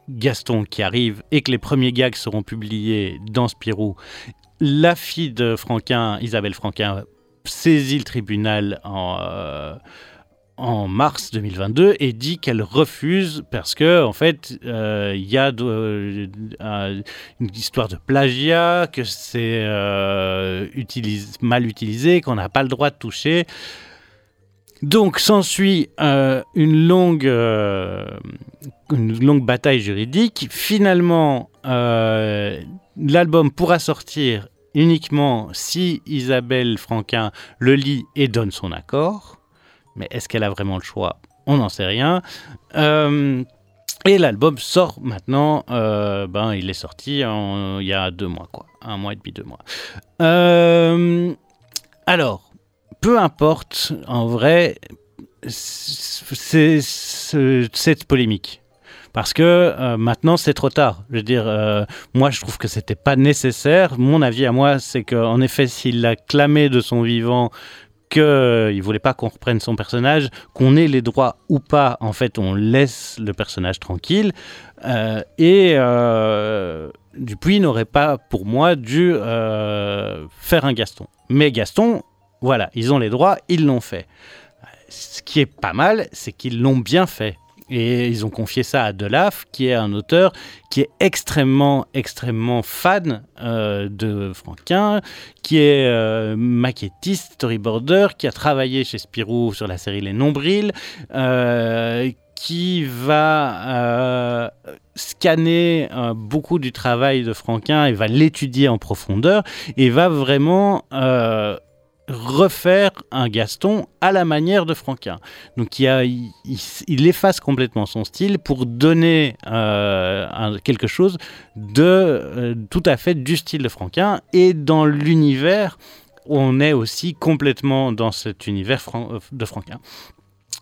Gaston qui arrive et que les premiers gags seront publiés dans Spirou, la fille de Franquin, Isabelle Franquin, saisit le tribunal en, euh, en mars 2022 et dit qu'elle refuse parce que en fait euh, il y a euh, un- une histoire de plagiat, que c'est mal utilisé, qu'on n'a pas le droit de toucher. Donc s'ensuit euh, une longue euh, une longue bataille juridique. Finalement, euh, l'album pourra sortir uniquement si Isabelle Franquin le lit et donne son accord. Mais est-ce qu'elle a vraiment le choix? On n'en sait rien. Et l'album sort maintenant. ben, il est sorti il y a deux mois, quoi. Un mois et demi, deux mois. Alors, peu importe, en vrai, c'est cette polémique. Parce que euh, maintenant, c'est trop tard. Je veux dire, euh, moi, je trouve que c'était pas nécessaire. Mon avis à moi, c'est qu'en effet, s'il a clamé de son vivant qu'il ne voulait pas qu'on reprenne son personnage, qu'on ait les droits ou pas, en fait, on laisse le personnage tranquille. Euh, et euh, Dupuis n'aurait pas, pour moi, dû euh, faire un Gaston. Mais Gaston, voilà, ils ont les droits, ils l'ont fait. Ce qui est pas mal, c'est qu'ils l'ont bien fait. Et ils ont confié ça à Delaf, qui est un auteur qui est extrêmement, extrêmement fan euh, de Franquin, qui est euh, maquettiste, storyboarder, qui a travaillé chez Spirou sur la série Les Nombrils, euh, qui va scanner beaucoup du travail de Franquin et va l'étudier en profondeur et va vraiment refaire un Gaston à la manière de Franquin. Donc il, a- efface complètement son style pour donner euh, quelque chose de euh, tout à fait du style de Franquin et dans l'univers on est aussi complètement dans cet univers euh, de Franquin.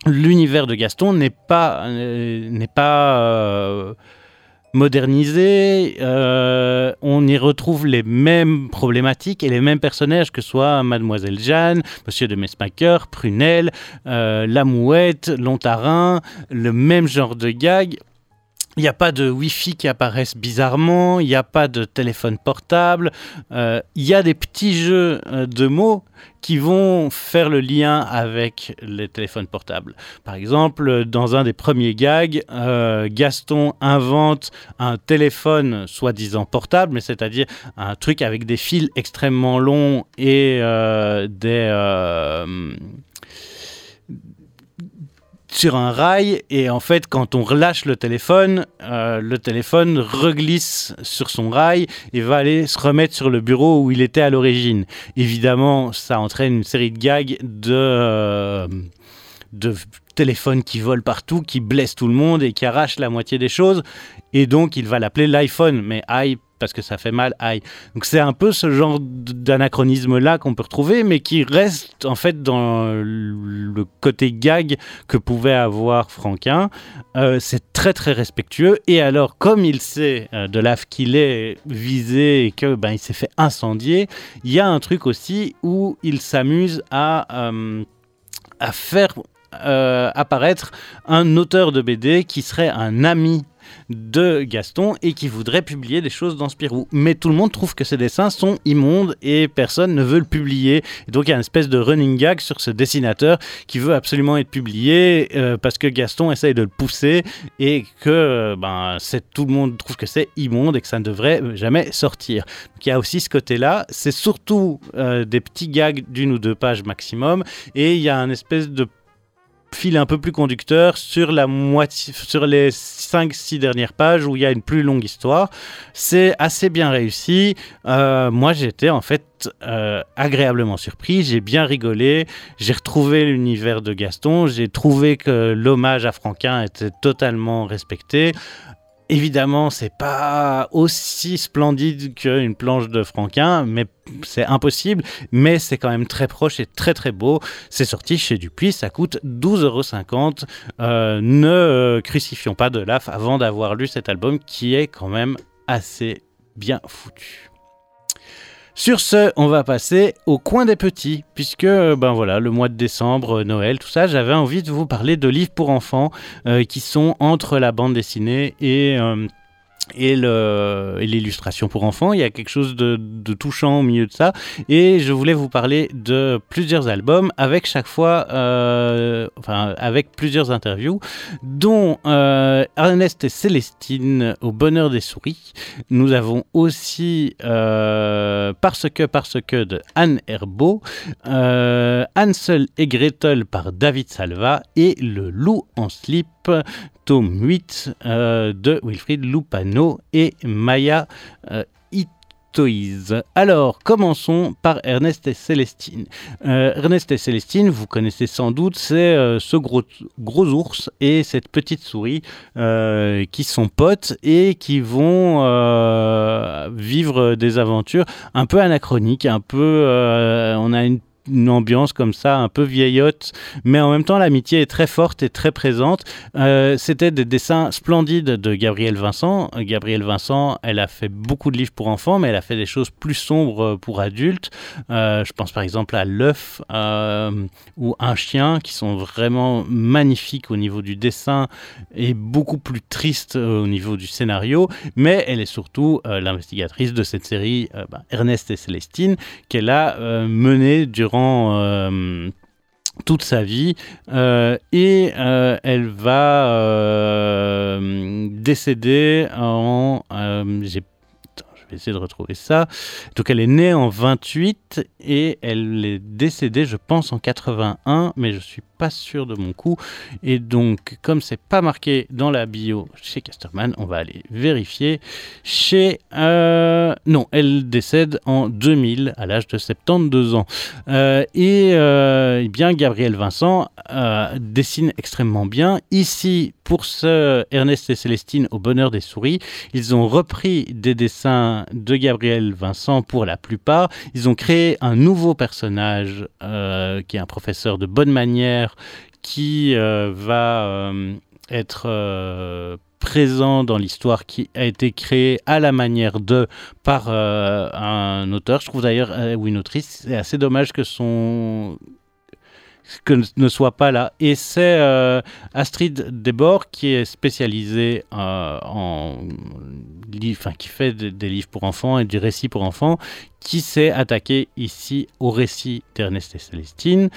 L'univers de Gaston n'est pas n'est pas modernisé. euh, on y retrouve les mêmes problématiques et les mêmes personnages que soit Mademoiselle Jeanne, Monsieur de Mesmaker, Prunelle, euh, la Lontarin, le même genre de gag. Il n'y a pas de Wi-Fi qui apparaissent bizarrement, il n'y a pas de téléphone portable, euh, il y a des petits jeux euh, de mots qui vont faire le lien avec les téléphones portables. Par exemple, dans un des premiers gags, euh, Gaston invente un téléphone soi-disant portable, mais c'est-à-dire un truc avec des fils extrêmement longs et des... sur un rail et en fait quand on relâche le téléphone, euh, le téléphone reglisse sur son rail et va aller se remettre sur le bureau où il était à l'origine. Évidemment, ça entraîne une série de gags de, euh, de téléphones qui volent partout, qui blessent tout le monde et qui arrachent la moitié des choses. Et donc il va l'appeler l'iPhone, mais aïe parce que ça fait mal, aïe. Donc c'est un peu ce genre d'anachronisme là qu'on peut retrouver, mais qui reste en fait dans le côté gag que pouvait avoir Franquin. Euh, c'est très très respectueux. Et alors, comme il sait euh, de l'AF qu'il est visé et que ben s'est fait incendier, il y a un truc aussi où il s'amuse à euh, à faire apparaître un auteur de BD qui serait un ami de Gaston et qui voudrait publier des choses dans Spirou. Mais tout le monde trouve que ces dessins sont immondes et personne ne veut le publier. Et donc il y a une espèce de running gag sur ce dessinateur qui veut absolument être publié euh, parce que Gaston essaye de le pousser et que euh, ben, tout le monde trouve que c'est immonde et que ça ne devrait jamais sortir. Donc il y a aussi ce côté-là. C'est surtout euh, des petits gags d'une ou deux pages maximum et il y a un espèce de fil un peu plus conducteur sur la moitié sur les 5 6 dernières pages où il y a une plus longue histoire. C'est assez bien réussi. Euh, moi j'étais en fait euh, agréablement surpris. J'ai bien rigolé. J'ai retrouvé l'univers de Gaston. J'ai trouvé que l'hommage à Franquin était totalement respecté Évidemment, c'est pas aussi splendide qu'une planche de Franquin, mais c'est impossible, mais c'est quand même très proche et très très beau. C'est sorti chez Dupuis, ça coûte 12,50€. Euh, ne euh, crucifions pas de l'AF avant d'avoir lu cet album qui est quand même assez bien foutu. Sur ce, on va passer au coin des petits, puisque ben voilà, le mois de décembre, Noël, tout ça, j'avais envie de vous parler de livres pour enfants euh, qui sont entre la bande dessinée et euh, et l'illustration pour enfants. Il y a quelque chose de, touchant au milieu de ça. Et je voulais vous parler de plusieurs albums avec chaque fois, euh, enfin, avec plusieurs interviews, dont euh, Ernest et Célestine au bonheur des souris. Nous avons aussi euh, Parce que, parce que de Anne Herbeau, Hansel et Gretel par David Salva et Le loup en slip tome 8 euh, de Wilfried Lupano et Maya euh. Alors, commençons par Ernest et Célestine. Euh, Ernest et Célestine, vous connaissez sans doute, c'est ce gros, gros ours et cette petite souris qui sont potes et qui vont vivre des aventures un peu anachroniques, un peu... on a une une ambiance comme ça, un peu vieillotte, mais en même temps l'amitié est très forte et très présente. Euh, c'était des dessins splendides de Gabrielle Vincent. Gabrielle Vincent, elle a fait beaucoup de livres pour enfants, mais elle a fait des choses plus sombres pour adultes. Euh, je pense par exemple à L'œuf euh, ou Un chien, qui sont vraiment magnifiques au niveau du dessin et beaucoup plus tristes au niveau du scénario. Mais elle est surtout l'investigatrice de cette série bah, Ernest et Célestine, qu'elle a menée durant euh, toute sa vie euh, et euh, elle va décéder en j'ai je vais essayer de retrouver ça. Donc elle est née en 28 et elle est décédée, je pense, en 81, mais je suis pas sûr de mon coup. Et donc, comme c'est pas marqué dans la bio chez Casterman, on va aller vérifier chez. Euh, non, elle décède en 2000 à l'âge de 72 ans. Euh, et euh, eh bien, Gabriel Vincent dessine extrêmement bien. Ici, pour ce Ernest et Célestine au bonheur des souris, ils ont repris des dessins de Gabriel Vincent pour la plupart. Ils ont créé un nouveau personnage qui est un professeur de bonne manière qui euh, va euh, être euh, présent dans l'histoire qui a été créée à la manière de par un auteur. Je trouve d'ailleurs, ou une autrice, c'est assez dommage que son que ne soit pas là. Et c'est Astrid Debord qui est spécialisée en enfin qui fait des livres pour enfants et du récit pour enfants, qui s'est attaqué ici au récit d'Ernest et Célestine.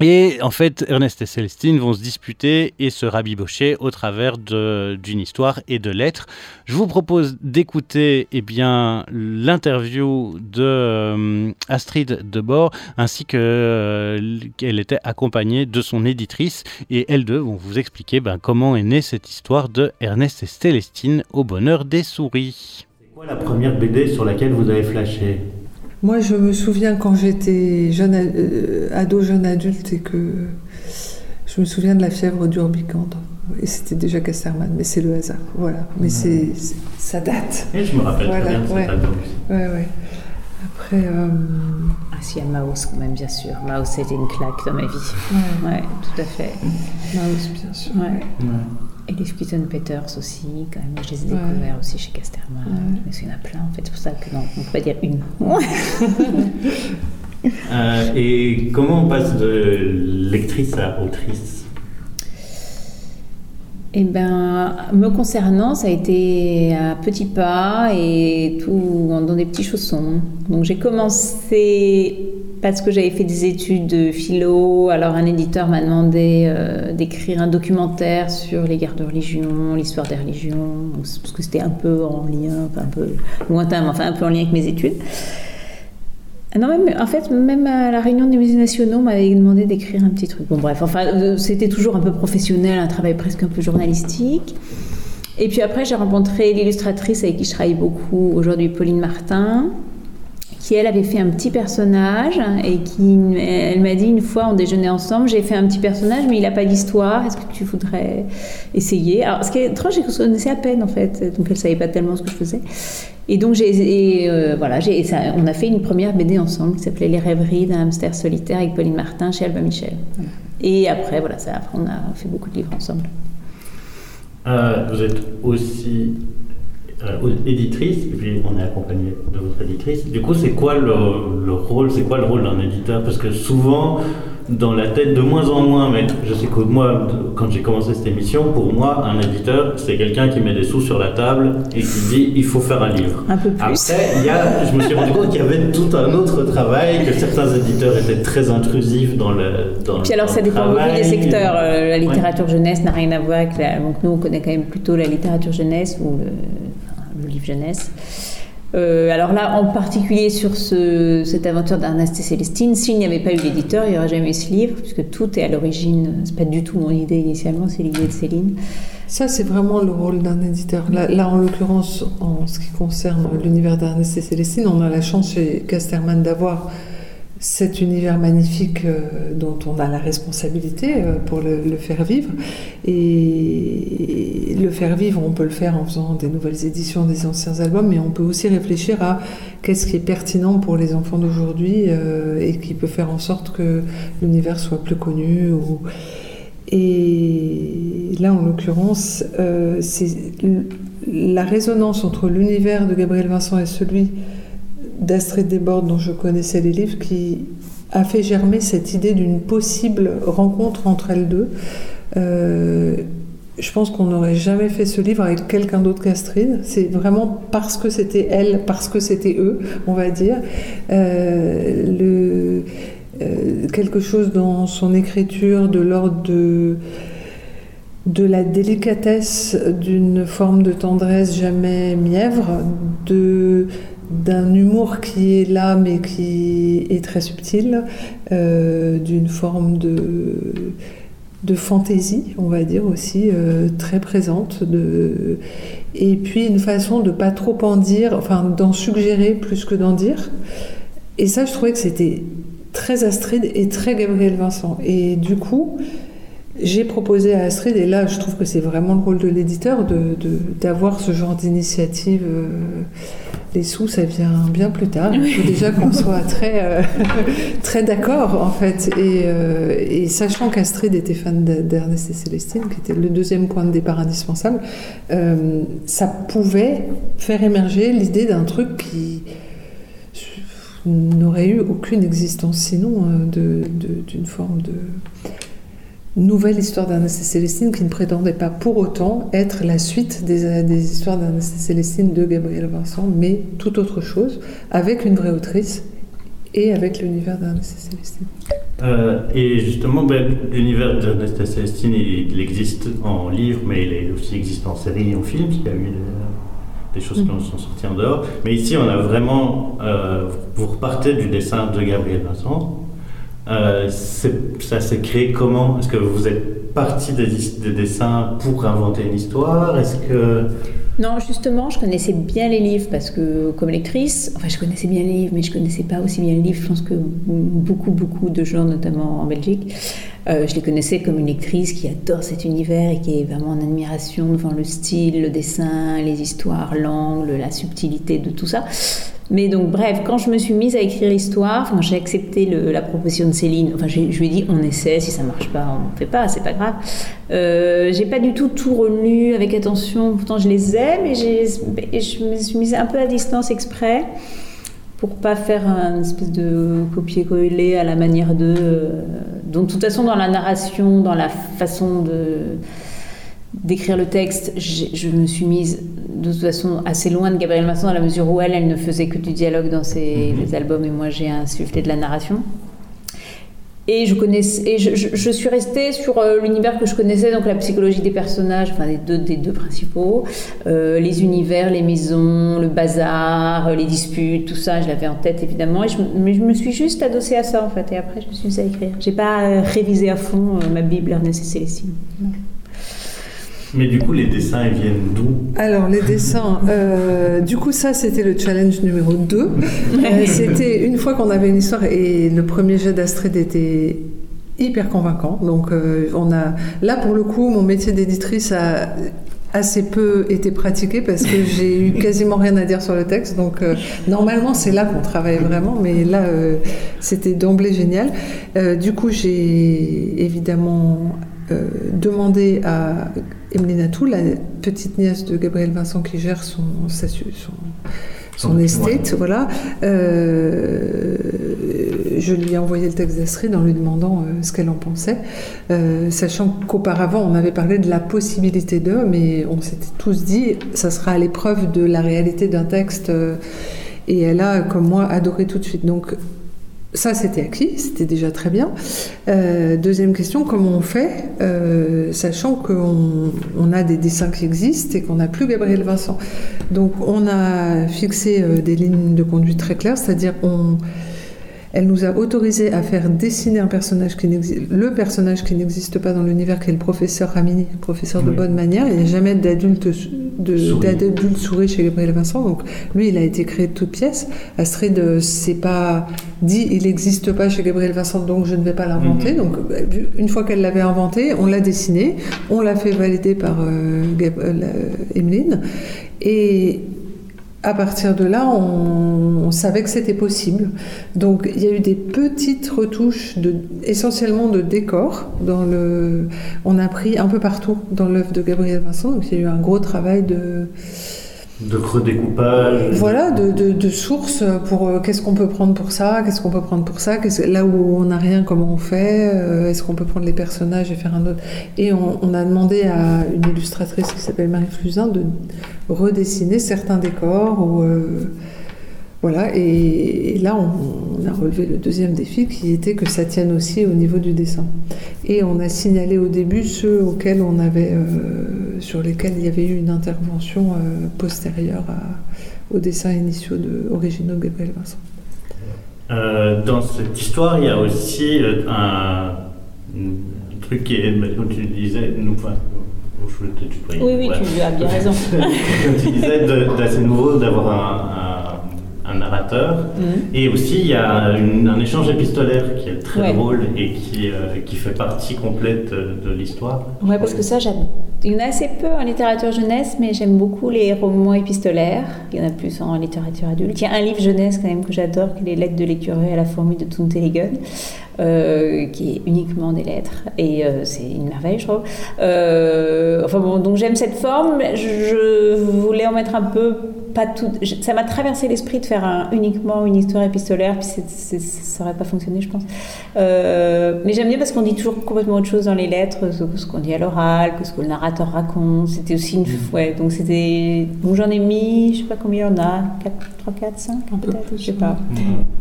Et en fait, Ernest et Célestine vont se disputer et se rabibocher au travers d'une histoire et de lettres. Je vous propose d'écouter eh bien l'interview de euh, Astrid Debord ainsi euh, qu'elle était accompagnée de son éditrice et elles deux vont vous expliquer ben, comment est née cette histoire de Ernest et Célestine au bonheur des souris. C'est quoi la première BD sur laquelle vous avez flashé? Moi, je me souviens quand j'étais jeune, euh, ado, jeune adulte, et que je me souviens de la fièvre du Orbicande. Et c'était déjà Casterman, mais c'est le hasard. Voilà. Mais c'est, ça date. Et je me rappelle très bien album. Ouais, ouais. Après. Euh... Ah, si, il y a Maus quand même, bien sûr. Maus, c'était une claque dans ma vie. Ouais, ouais tout à fait. Maus, bien sûr. Ouais. Et les Squeaton Peters aussi, quand même, je les ai découverts aussi chez Casterman. Mais il y en a plein en fait, c'est pour ça que non, on ne peut pas dire une. euh, et comment on passe de lectrice à autrice? Eh bien, me concernant, ça a été à petits pas et tout dans des petits chaussons. Donc j'ai commencé parce que j'avais fait des études de philo. Alors un éditeur m'a demandé euh, d'écrire un documentaire sur les guerres de religion, l'histoire des religions, parce que c'était un peu en lien, un peu lointain, mais enfin un peu en lien avec mes études. Ah non, même, en fait, même à la réunion des musées nationaux, on m'avait demandé d'écrire un petit truc. Bon, bref, enfin, euh, c'était toujours un peu professionnel, un travail presque un peu journalistique. Et puis après, j'ai rencontré l'illustratrice avec qui je travaille beaucoup aujourd'hui, Pauline Martin, qui elle avait fait un petit personnage et qui elle m'a dit une fois on déjeunait ensemble j'ai fait un petit personnage mais il n'a pas d'histoire est-ce que tu voudrais essayer? Alors ce qui est étrange c'est que je connaissais à peine en fait. Donc elle savait pas tellement ce que je faisais. Et donc j'ai euh, voilà j'ai on a fait une première BD ensemble qui s'appelait Les rêveries d'un hamster solitaire avec Pauline Martin chez Alba Michel. Et après voilà ça on a fait beaucoup de livres ensemble. Euh, vous êtes aussi euh, éditrice, et puis on est accompagné de votre éditrice. Du coup, c'est quoi le, le rôle, c'est quoi le rôle d'un éditeur? Parce que souvent, dans la tête de moins en moins, mais je sais que moi, quand j'ai commencé cette émission, pour moi, un éditeur, c'est quelqu'un qui met des sous sur la table et qui dit il faut faire un livre. un peu plus Après, il y a, je me suis rendu compte qu'il y avait tout un autre travail, que certains éditeurs étaient très intrusifs dans le dans Puis alors dans ça dépend beaucoup travail. des secteurs. Euh, la Ouais. littérature jeunesse n'a rien à voir avec la... Donc nous on connaît quand même plutôt la littérature jeunesse ou le jeunesse. Euh, alors là, en particulier sur ce, cette aventure d'Ernest et Célestine, s'il n'y avait pas eu l'éditeur, il n'y aurait jamais eu ce livre, puisque tout est à l'origine, c'est pas du tout mon idée initialement, c'est l'idée de Céline. Ça, c'est vraiment le rôle d'un éditeur. Là, là, en l'occurrence, en ce qui concerne l'univers d'Ernest et Célestine, on a la chance chez Casterman d'avoir cet univers magnifique euh, dont on a la responsabilité euh, pour le, faire vivre. Et le faire vivre, on peut le faire en faisant des nouvelles éditions des anciens albums, mais on peut aussi réfléchir à qu'est-ce qui est pertinent pour les enfants d'aujourd'hui euh, et qui peut faire en sorte que l'univers soit plus connu et là, en l'occurrence, c'est la résonance entre l'univers de Gabriel Vincent et celui d'Astrid Desbordes, dont je connaissais les livres, qui a fait germer cette idée d'une possible rencontre entre elles deux. Euh, je pense qu'on n'aurait jamais fait ce livre avec quelqu'un d'autre qu'Astrid. C'est vraiment parce que c'était elle, parce que c'était eux, on va dire. Euh, euh, quelque chose dans son écriture de l'ordre de de la délicatesse d'une forme de tendresse jamais mièvre, de d'un humour qui est là mais qui est très subtil, euh, d'une forme de de fantaisie, on va dire aussi euh, très présente, de et puis une façon de pas trop en dire, enfin d'en suggérer plus que d'en dire. Et ça, je trouvais que c'était très Astrid et très Gabriel Vincent. Et du coup, j'ai proposé à Astrid, et là je trouve que c'est vraiment le rôle de l'éditeur, de- de- d'avoir ce genre d'initiative. euh, les sous, ça vient bien plus tard. Il faut déjà qu'on soit très, euh, très d'accord, en fait. Et, euh, et sachant qu'Astrid était fan de- d'Ernest et Célestine, qui était le deuxième point de départ indispensable, euh, ça pouvait faire émerger l'idée d'un truc qui n'aurait eu aucune existence sinon d'une forme de nouvelle histoire d'Ernest et Célestine qui ne prétendait pas pour autant être la suite des, des histoires d'Ernest et Célestine de Gabriel Vincent, mais tout autre chose, avec une vraie autrice et avec l'univers d'Ernest et Célestine. Euh, et justement, ben, l'univers d'Ernest et Célestine, il, il existe en livre, mais il est aussi existe en série et en film, parce qu'il y a eu des, des choses qui en sont sorties en dehors. Mais ici, on a vraiment. euh, vous repartez du dessin de Gabriel Vincent. Euh, ça s'est créé comment? Est-ce que vous êtes parti des, des dessins pour inventer une histoire? Est-ce que. Non, justement, je connaissais bien les livres parce que, comme lectrice, enfin, je connaissais bien les livres, mais je connaissais pas aussi bien les livres. Je pense que beaucoup, beaucoup de gens, notamment en Belgique, je les connaissais comme une lectrice qui adore cet univers et qui est vraiment en admiration devant le style, le dessin, les histoires, l'angle, la subtilité de tout ça. Mais donc, bref, quand je me suis mise à écrire l'histoire, enfin, j'ai accepté la proposition de Céline. Enfin, je lui ai dit, on essaie, si ça marche pas, on ne fait pas, c'est pas grave. Euh, j'ai pas du tout tout relu avec attention, pourtant je les aime, et, et je me suis mise un peu à distance exprès pour pas faire un espèce de copier-coller à la manière de. euh, donc, de toute façon, dans la narration, dans la façon de d'écrire le texte, je me suis mise de toute façon assez loin de Gabrielle Masson dans la mesure où elle, elle ne faisait que du dialogue dans ses les albums et moi j'ai insufflé de la narration. Et je, et je, je- suis restée sur euh, l'univers que je connaissais, donc la psychologie des personnages, enfin des deux, des deux principaux, euh, les univers, les maisons, le bazar, euh, les disputes, tout ça, je l'avais en tête évidemment. Et je, mais je me suis juste adossée à ça en fait, et après je me suis mise à écrire. J'ai pas révisé à fond ma Bible Ernest et Célestine. Mais du coup, les dessins, ils viennent d'où Alors, les dessins, euh, du coup, ça, c'était le challenge numéro 2. Euh, c'était une fois qu'on avait une histoire et le premier jet d'Astrid était hyper convaincant. Donc, euh, on a, là, pour le coup, mon métier d'éditrice a assez peu été pratiqué parce que j'ai eu quasiment rien à dire sur le texte. Donc, euh, normalement, c'est là qu'on travaille vraiment, mais là, euh, c'était d'emblée génial. Euh, du coup, j'ai évidemment euh, demandé à Emeline Atou, la petite nièce de Gabriel Vincent qui gère son, sa- son, son estate, voilà. Euh, je lui ai envoyé le texte d'Astrid en lui demandant euh, ce qu'elle en pensait, euh, sachant qu'auparavant on avait parlé de la possibilité de, mais on s'était tous dit ça sera à l'épreuve de la réalité d'un texte, et elle a, comme moi, adoré tout de suite. Donc ça, c'était acquis, c'était déjà très bien. Euh, deuxième question, comment on fait, euh, sachant qu'on on a des dessins qui existent et qu'on n'a plus Gabriel Vincent? Donc, on a fixé euh, des lignes de conduite très claires, c'est-à-dire on, elle nous a autorisé à faire dessiner un personnage qui le personnage qui n'existe pas dans l'univers, qui est le professeur Ramini, le professeur de Oui. bonne manière. Il n'y a jamais d'adulte Souris. d'adulte souris chez Gabriel Vincent. Donc lui, il a été créé de toutes pièces. Astrid, euh, c'est pas dit, il n'existe pas chez Gabriel Vincent, donc je ne vais pas l'inventer. Mhm. Donc euh, une fois qu'elle l'avait inventé, on l'a dessiné, on l'a fait valider par euh, Gab- euh, Emeline. Et à partir de là, on, savait que c'était possible. Donc, il y a eu des petites retouches, de, essentiellement de décor. Dans le, on a pris un peu partout dans l'œuvre de Gabriel Vincent. Donc, il y a eu un gros travail de, De redécoupage voilà, de, sources pour euh, qu'est-ce qu'on peut prendre pour ça, qu'est-ce qu'on peut prendre pour ça, là où on n'a rien, comment on fait, euh, est-ce qu'on peut prendre les personnages et faire un autre. Et on, a demandé à une illustratrice qui s'appelle Marie Flusin de redessiner certains décors. Euh, voilà, et, et là on, on a relevé le deuxième défi qui était que ça tienne aussi au niveau du dessin. Et on a signalé au début ceux auxquels on avait, euh, sur lesquels il y avait eu une intervention euh, postérieure à- aux dessins initiaux de, originaux de Gabriel Vincent. Euh, dans cette histoire, il y a aussi euh, un, un truc qui est, où tu disais, nous, enfin, je vais te tutoyer. Oui, oui, voilà. tu as bien raison. tu disais d'assez nouveau d'avoir un, un- un narrateur. Mhm. Et aussi, il y a une- un échange épistolaire qui est très Ouais. drôle et qui, euh, qui fait partie complète euh, de l'histoire. Ouais, parce que ça, j'ad- il y en a assez peu en littérature jeunesse, mais j'aime beaucoup les romans épistolaires. Il y en a plus en littérature adulte. Il y a un livre jeunesse quand même que j'adore, qui est Les Lettres de l'écureuil à la fourmi de Tunteligen, euh, qui est uniquement des lettres. Et euh, c'est une merveille, je trouve. Enfin bon, donc j'aime cette forme. Je voulais en mettre un peu, pas tout. je- Ça m'a traversé l'esprit de faire un- uniquement une histoire épistolaire, puis ça n'aurait pas fonctionné, je pense. Euh, mais j'aime bien parce qu'on dit toujours complètement autre chose dans les lettres que ce qu'on dit à l'oral, que ce que le narrateur raconte. C'était aussi une. Ouais, donc c'était. Donc j'en ai mis, je sais pas combien il y en a, 4, 3, 4, 5 peut-être, je sais pas.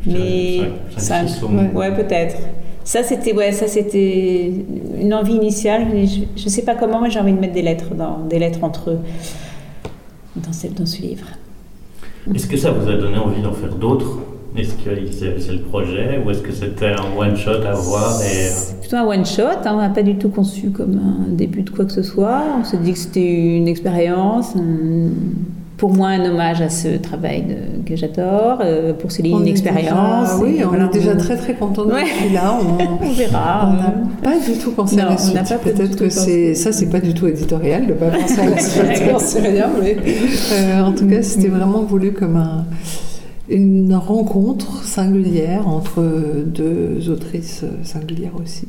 Mais. Cinq, 5, six, au moins. ouais, peut-être. Ça c'était ouais, ça c'était une envie initiale. mais Je, je sais pas comment, mais j'ai envie de mettre des lettres dans des lettres entre eux dans, cette, dans ce livre. Est-ce que ça vous a donné envie d'en faire d'autres? Est-ce que c'est le projet? Ou est-ce que c'était un one-shot à voir euh, plutôt un one shot. hein, on n'a pas du tout conçu comme un début de quoi que ce soit. On s'est dit que c'était une expérience. Pour moi, un hommage à ce travail de- que j'adore. euh, pour On une expérience. déjà- oui, on voilà, est déjà très très content de Ouais. celui-là. On, On verra. On n'a pas du tout pensé à Non, la on suite. Peut-être que c'est ça, c'est pas du tout éditorial de pas penser à la suite. Rien, mais euh, en tout cas, c'était vraiment voulu comme un- une rencontre singulière entre deux autrices euh, singulières aussi.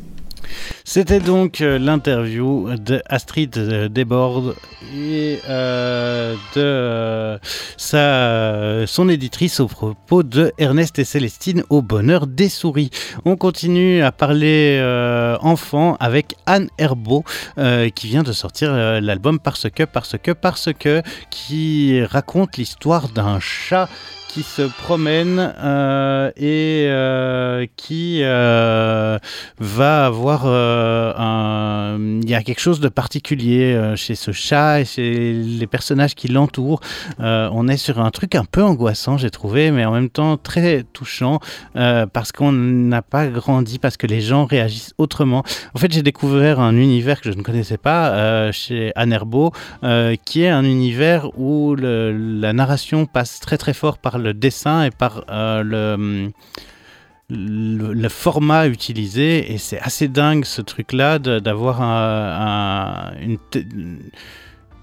C'était donc euh, l'interview de Astrid euh, Desbordes et euh, de sa, son éditrice au propos de Ernest et Célestine au bonheur des souris. On continue à parler enfant avec Anne Herbeau qui vient de sortir l'album Parce que, parce que, parce que qui raconte l'histoire d'un chat qui se promène euh, et euh, qui euh, va avoir un... Il y a quelque chose de particulier chez ce chat et chez les personnages qui l'entourent. On est sur un truc un peu angoissant, j'ai trouvé, mais en même temps très touchant parce qu'on n'a pas grandi, parce que les gens réagissent autrement. En fait, j'ai découvert un univers que je ne connaissais pas chez Anerbo, qui est un univers où la narration passe très très fort par le dessin et par euh, le, le, le format utilisé. Et c'est assez dingue ce truc-là d'avoir un- un- une,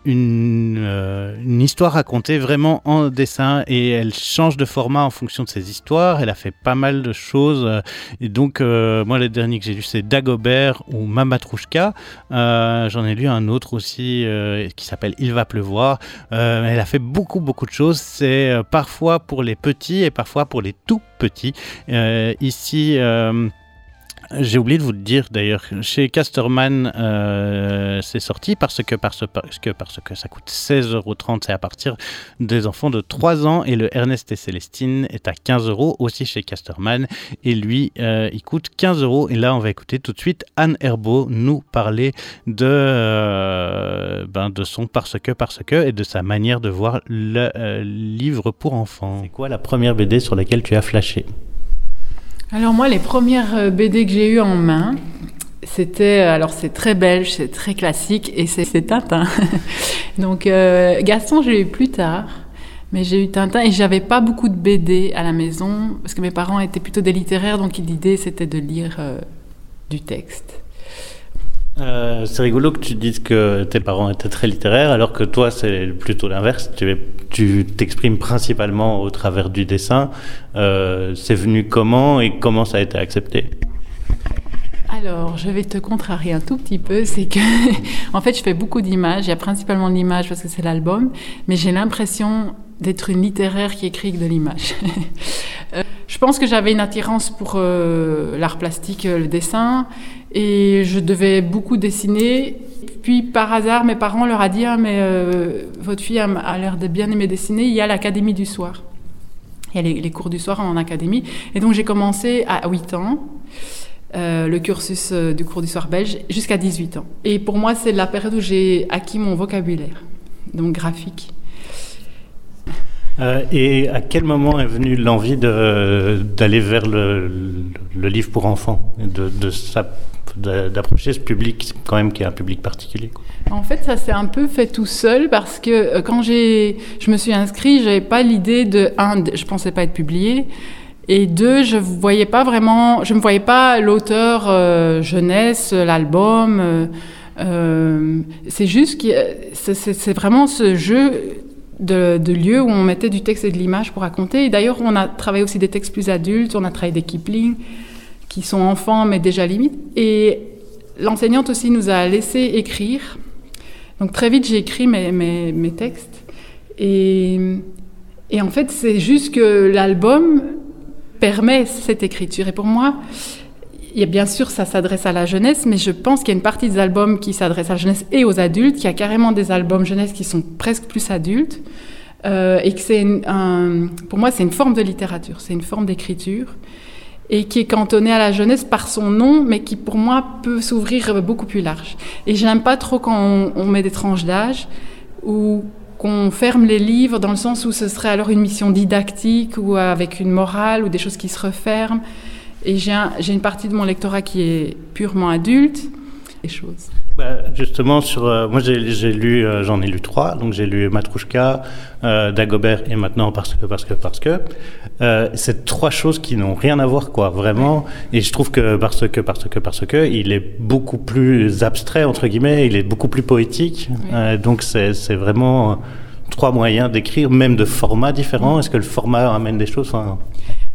une, euh, une histoire racontée vraiment en dessin et elle change de format en fonction de ses histoires. Elle a fait pas mal de choses. Et donc, euh, moi, le dernier que j'ai lu, c'est Dagobert ou Mamatrouchka. Euh, J'en ai lu un autre aussi qui s'appelle Il va pleuvoir. Elle a fait beaucoup, beaucoup de choses. C'est parfois pour les petits et parfois pour les tout petits. Ici, j'ai oublié de vous le dire d'ailleurs, chez Casterman, euh, c'est sorti parce que, parce, que, parce que ça coûte 16,30€, c'est à partir des enfants de 3 ans, et le Ernest et Célestine est à 15 euros aussi chez Casterman, et lui, euh, il coûte 15 euros. Et là, on va écouter tout de suite Anne Herbeau nous parler de, euh, ben, de son parce que, parce que, et de sa manière de voir le livre pour enfants. C'est quoi la première BD sur laquelle tu as flashé? Alors moi, les premières euh, BD que j'ai eues en main, c'était, alors c'est très belge, c'est très classique, et c'est Tintin. Donc euh, Gaston, j'ai eu plus tard, mais j'ai eu Tintin, et j'avais pas beaucoup de BD à la maison, parce que mes parents étaient plutôt des littéraires, donc l'idée c'était de lire euh, du texte. Euh, c'est rigolo que tu dises que tes parents étaient très littéraires, alors que toi, c'est plutôt l'inverse. Tu es- tu t'exprimes principalement au travers du dessin. Euh, c'est venu comment et comment ça a été accepté? Alors, je vais te contrarier un tout petit peu, c'est que, en fait, je fais beaucoup d'images. Il y a principalement l'image parce que c'est l'album, mais j'ai l'impression d'être une littéraire qui écrit de l'image. Euh, je pense que j'avais une attirance pour l'art plastique, le dessin, et je devais beaucoup dessiner. Puis, par hasard, mes parents leur a dit ah, mais euh, votre fille a, l'air de bien aimer dessiner. Il y a l'académie du soir. Il y a les, les cours du soir en académie. Et donc, j'ai commencé à 8 ans. Euh, le cursus euh, du cours du soir belge jusqu'à 18 ans. Et pour moi, c'est la période où j'ai acquis mon vocabulaire, donc graphique. Euh, Et à quel moment est venue l'envie d'aller vers le, livre pour enfants, d'approcher ce public quand même qui est un public particulier. En fait, ça s'est un peu fait tout seul parce que euh, quand j'ai, je me suis inscrite, j'avais pas l'idée de un, je pensais pas être publiée, et deux, je voyais pas vraiment, je me voyais pas l'auteur euh, jeunesse, l'album. c'est juste que c'est vraiment ce jeu de, de lieu où on mettait du texte et de l'image pour raconter. D'ailleurs, on a travaillé aussi des textes plus adultes, on a travaillé des Kipling qui sont enfants mais déjà limites. Et l'enseignante aussi nous a laissé écrire. Donc très vite, j'ai écrit mes, mes, mes textes. Et, et en fait, c'est juste que l'album permet cette écriture. Et pour moi, il a bien sûr, ça s'adresse à la jeunesse, mais je pense qu'il y a une partie des albums qui s'adressent à la jeunesse et aux adultes, qu'il y a carrément des albums jeunesse qui sont presque plus adultes, euh, et que c'est pour moi, c'est une forme de littérature, c'est une forme d'écriture, et qui est cantonnée à la jeunesse par son nom, mais qui pour moi peut s'ouvrir beaucoup plus large. Et j'aime pas trop quand on met des tranches d'âge, ou qu'on ferme les livres dans le sens où ce serait alors une mission didactique ou avec une morale ou des choses qui se referment. Et j'ai un- j'ai une partie de mon lectorat qui est purement adulte. Les choses. Bah, justement, sur, euh, moi j'ai lu, euh, j'en ai lu trois, donc j'ai lu Matrouchka, euh, Dagobert et maintenant parce que, parce que, parce que. C'est trois choses qui n'ont rien à voir, quoi, vraiment. Et je trouve que parce que, parce que, parce que, il est beaucoup plus abstrait, entre guillemets, il est beaucoup plus poétique. Donc c'est vraiment trois moyens d'écrire, même de formats différents. Est-ce que le format amène des choses enfin,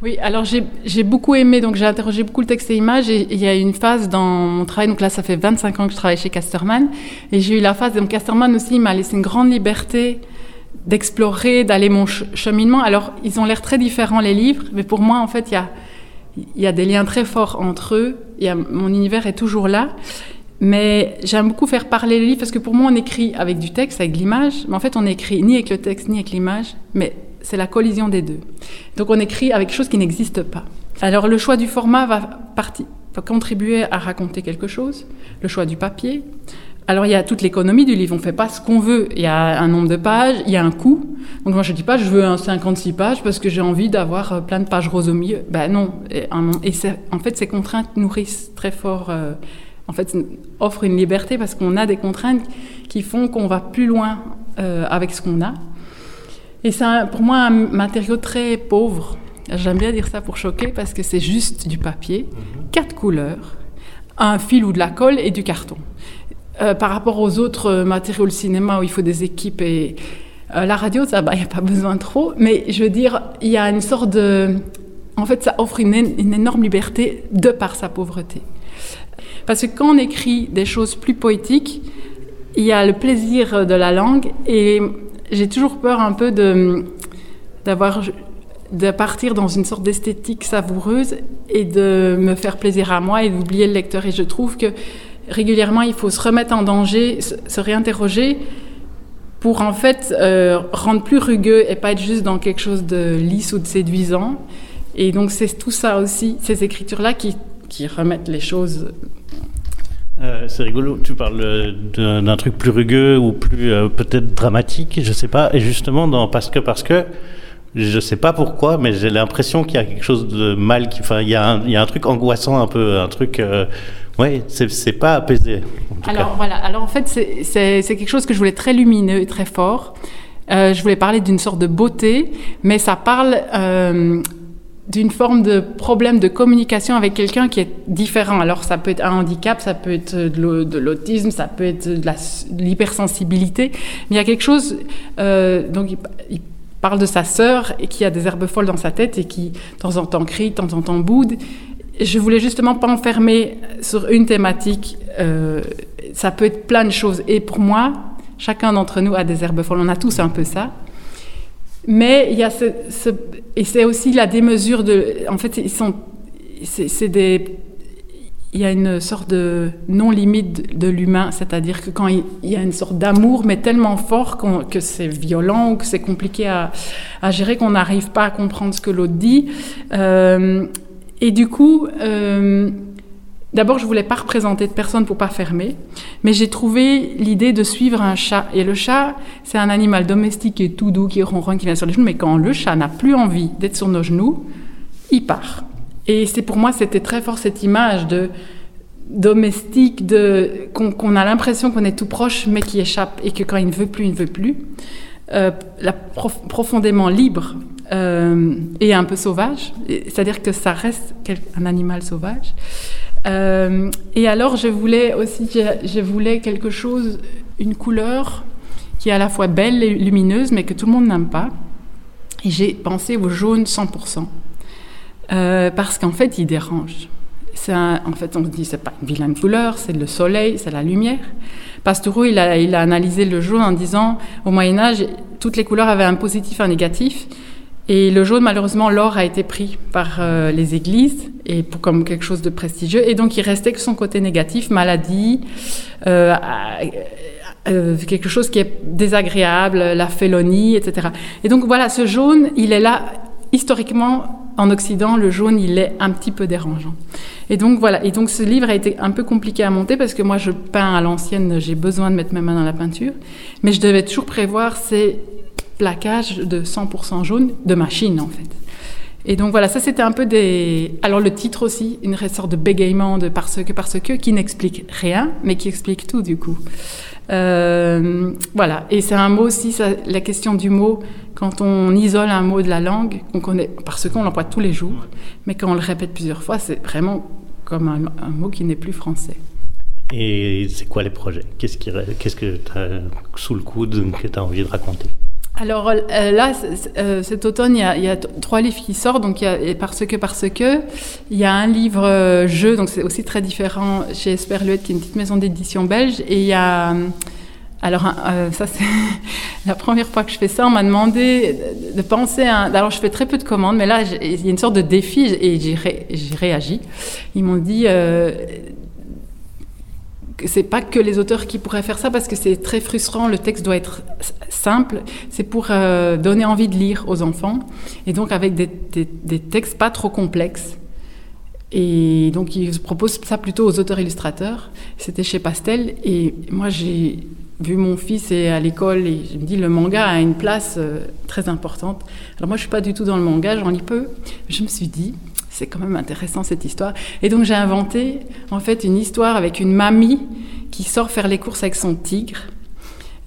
Oui, alors j'ai beaucoup aimé, donc j'ai interrogé beaucoup le texte et images, et il y a une phase dans mon travail, donc là ça fait 25 ans que je travaille chez Casterman, et j'ai eu la phase, donc Casterman aussi il m'a laissé une grande liberté d'explorer, d'aller mon ch- cheminement. Alors ils ont l'air très différents les livres, mais pour moi en fait il y a, des liens très forts entre eux, a, mon univers est toujours là. Mais j'aime beaucoup faire parler les livres parce que pour moi, on écrit avec du texte, avec l'image. Mais en fait, on écrit ni avec le texte, ni avec l'image. Mais c'est la collision des deux. Donc on écrit avec chose qui n'existe pas. Alors le choix du format va, va contribuer à raconter quelque chose, le choix du papier. Alors il y a toute l'économie du livre, on ne fait pas ce qu'on veut. Il y a un nombre de pages, il y a un coût. Donc moi je ne dis pas je veux un 56 pages parce que j'ai envie d'avoir euh, plein de pages roses au milieu. Ben non. Et, en fait ces contraintes nourrissent très fort, euh, en fait offrent une liberté parce qu'on a des contraintes qui font qu'on va plus loin euh, avec ce qu'on a. Et c'est pour moi un matériau très pauvre. J'aime bien dire ça pour choquer parce que c'est juste du papier, quatre couleurs, un fil ou de la colle et du carton. Euh, par rapport aux autres matériaux de cinéma où il faut des équipes et euh, la radio, ça, il n'y a pas besoin trop. Mais je veux dire, il y a une sorte de... En fait, ça offre une, une énorme liberté de par sa pauvreté. Parce que quand on écrit des choses plus poétiques, il y a le plaisir de la langue et j'ai toujours peur un peu de d'avoir de partir dans une sorte d'esthétique savoureuse et de me faire plaisir à moi et d'oublier le lecteur. Et je trouve que régulièrement, il faut se remettre en danger, se, réinterroger pour en fait euh, rendre plus rugueux et pas être juste dans quelque chose de lisse ou de séduisant. Et donc c'est tout ça aussi, ces écritures-là qui, qui remettent les choses Euh, c'est rigolo, tu parles euh, d'un truc plus rugueux ou plus euh, peut-être dramatique, je sais pas. Et justement, dans Parce que, parce que, je sais pas pourquoi, mais j'ai l'impression qu'il y a quelque chose de mal, enfin, il y, a un- truc angoissant un peu, un truc. euh, ouais, c'est pas apaisé. Alors voilà, alors en fait c'est- quelque chose que je voulais très lumineux et très fort. Je voulais parler d'une sorte de beauté, mais ça parle d'une forme de problème de communication avec quelqu'un qui est différent. Alors ça peut être un handicap, ça peut être de l'au- de l'autisme, ça peut être de l'hypersensibilité, mais il y a quelque chose, euh, donc il, il parle de sa sœur et qui a des herbes folles dans sa tête et qui de temps en temps crie, de temps en temps boude. Je voulais justement pas enfermer sur une thématique. euh, ça peut être plein de choses. Et pour moi, chacun d'entre nous a des herbes folles. On a tous un peu ça. Mais il y a ce, et c'est aussi la démesure de. En fait, ils sont, c'est des. Il y a une sorte de non-limite de, l'humain, c'est-à-dire que quand il, y a une sorte d'amour, mais tellement fort que c'est violent ou que c'est compliqué à, à gérer, qu'on n'arrive pas à comprendre ce que l'autre dit. Euh, et du coup, euh, d'abord, je voulais pas représenter de personne pour pas fermer, mais j'ai trouvé l'idée de suivre un chat. Et le chat, c'est un animal domestique est tout doux, qui ronronne, qui vient sur les genoux, mais quand le chat n'a plus envie d'être sur nos genoux, il part. Et c'est pour moi, c'était très fort cette image de domestique, qu'on a l'impression qu'on est tout proche, mais qui échappe, et que quand il ne veut plus, il ne veut plus. Euh, profondément libre euh, et un peu sauvage, Et- c'est-à-dire que ça reste un animal sauvage. Euh, et alors, je voulais aussi, je, voulais quelque chose, une couleur qui est à la fois belle et lumineuse, mais que tout le monde n'aime pas. Et j'ai pensé au jaune 100%. Euh, parce qu'en fait, il dérange. En fait, on se dit, c'est pas une vilaine couleur, c'est le soleil, c'est la lumière. Pastoureau, il a, il a analysé le jaune en disant, au Moyen Âge, toutes les couleurs avaient un positif un négatif. Et le jaune, malheureusement, l'or a été pris par euh, les églises et pour, comme quelque chose de prestigieux. Et donc, il restait que son côté négatif, maladie, euh, euh, quelque chose qui est désagréable, la félonie, etc. Et donc, voilà, ce jaune, il est là, historiquement, en Occident, le jaune, il est un petit peu dérangeant. Et donc, voilà. Et donc, ce livre a été un peu compliqué à monter parce que moi, je peins à l'ancienne, j'ai besoin de mettre mes mains dans la peinture. Mais je devais toujours prévoir ces plaquages de 100% jaune de machine, en fait. Et donc voilà, ça c'était un peu des. Alors le titre aussi, une sorte de bégaiement de parce que, parce que, qui n'explique rien, mais qui explique tout du coup. Euh, voilà, et c'est un mot aussi, la question du mot, quand on isole un mot de la langue, qu'on connaît, parce qu'on l'emploie tous les jours, mais quand on le répète plusieurs fois, c'est vraiment comme un, mot qui n'est plus français. Et c'est quoi les projets? Qu'est-ce que tu as sous le coude que tu as envie de raconter? Alors euh, là, euh, cet automne, il y, a, trois livres qui sortent. Donc parce que parce que il y a un livre euh, jeu, donc c'est aussi très différent chez Esperluette, qui est une petite maison d'édition belge. Et il y a alors ça c'est la première fois que je fais ça. On m'a demandé de, penser à. Un, alors je fais très peu de commandes, mais là il y a une sorte de défi et j'ai réagi. Ils m'ont dit. C'est pas que les auteurs qui pourraient faire ça parce que c'est très frustrant. Le texte doit être simple. C'est pour euh, donner envie de lire aux enfants et donc avec des, textes pas trop complexes. Et donc ils proposent ça plutôt aux auteurs illustrateurs. C'était chez Pastel et moi j'ai vu mon fils à l'école et je me dis le manga a une place euh, très importante. Alors moi je suis pas du tout dans le manga, j'en lis peu. Je me suis dit c'est quand même intéressant cette histoire. Et donc j'ai inventé en fait une histoire avec une mamie qui sort faire les courses avec son tigre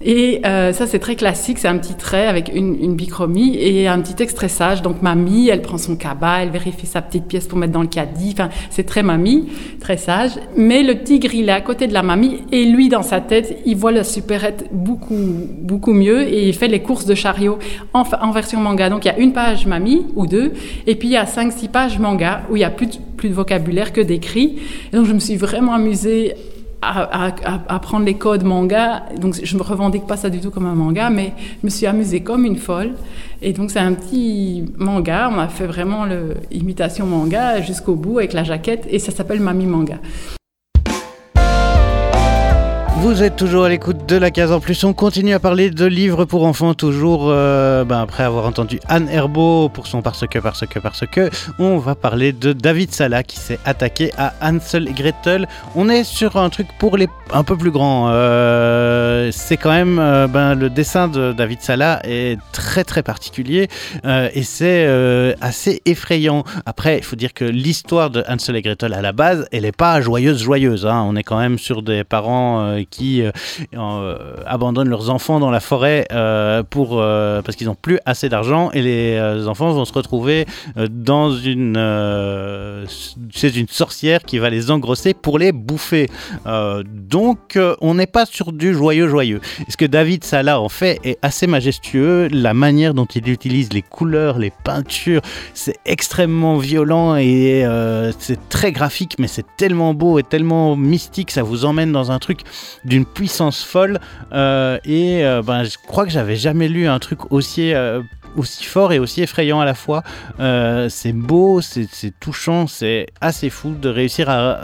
et euh, ça, c'est très classique. C'est un petit trait avec une, une, bichromie et un petit texte très sage. Donc, mamie, elle prend son cabas, elle vérifie sa petite pièce pour mettre dans le caddie. Enfin, c'est très mamie, très sage. Mais le tigre, il est à côté de la mamie et lui, dans sa tête, il voit la supérette beaucoup, beaucoup mieux et il fait les courses de chariot en, en version manga. Donc, il y a une page mamie ou deux et puis il y a cinq, six pages manga où il y a plus de, plus de vocabulaire que d'écrit. donc, je me suis vraiment amusée à, apprendre les codes manga. Donc, je me revendique pas ça du tout comme un manga, mais je me suis amusée comme une folle. Et donc, c'est un petit manga. On a fait vraiment l'imitation manga jusqu'au bout avec la jaquette et ça s'appelle Mami Manga. Vous êtes toujours à l'écoute de la case en plus. On continue à parler de livres pour enfants, toujours euh, ben, après avoir entendu Anne Herbeau pour son Parce que, parce que, parce que. On va parler de David Sala qui s'est attaqué à Hansel et Gretel. On est sur un truc pour les un peu plus grands. Euh, c'est quand même euh, ben, le dessin de David Sala est très très particulier et c'est assez effrayant. Après, il faut dire que l'histoire de Hansel et Gretel à la base, elle n'est pas joyeuse joyeuse. Hein. On est quand même sur des parents qui euh, euh, abandonnent leurs enfants dans la forêt euh, pour, parce qu'ils n'ont plus assez d'argent et les enfants vont se retrouver dans une, chez une sorcière qui va les engrosser pour les bouffer. donc on n'est pas sur du joyeux joyeux. ce que David Salah en fait est assez majestueux. La manière dont il utilise les couleurs, les peintures, c'est extrêmement violent et c'est très graphique, mais c'est tellement beau et tellement mystique, ça vous emmène dans un truc d'une puissance folle. Euh, et euh, ben, je crois que j'avais jamais lu un truc aussi euh, aussi fort et aussi effrayant à la fois. c'est beau, c'est touchant, c'est assez fou de réussir à,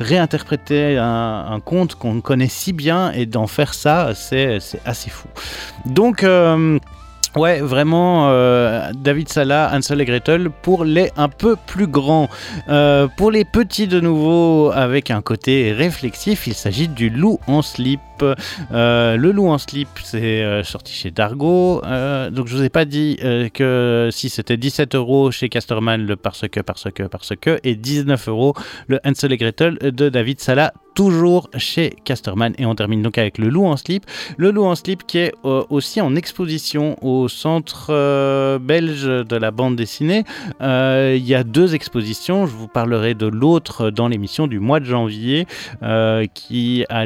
réinterpréter un, un conte qu'on connaît si bien et d'en faire ça, c'est assez fou. Donc Ouais, vraiment, euh, David Salah, Hansel et Gretel pour les un peu plus grands. Euh, pour les petits de nouveau, avec un côté réflexif, il s'agit du loup en slip. Euh, le loup en slip, c'est sorti chez Dargo. donc je vous ai pas dit que si c'était 17 euros chez Casterman le parce que, parce que, parce que, et 19 euros le Hansel et Gretel de David Salah toujours chez Casterman. Et on termine donc avec le loup en slip. Le loup en slip qui est aussi en exposition au centre euh, belge de la bande dessinée. Euh, il y a deux expositions. Je vous parlerai de l'autre dans l'émission du mois de janvier qui, a,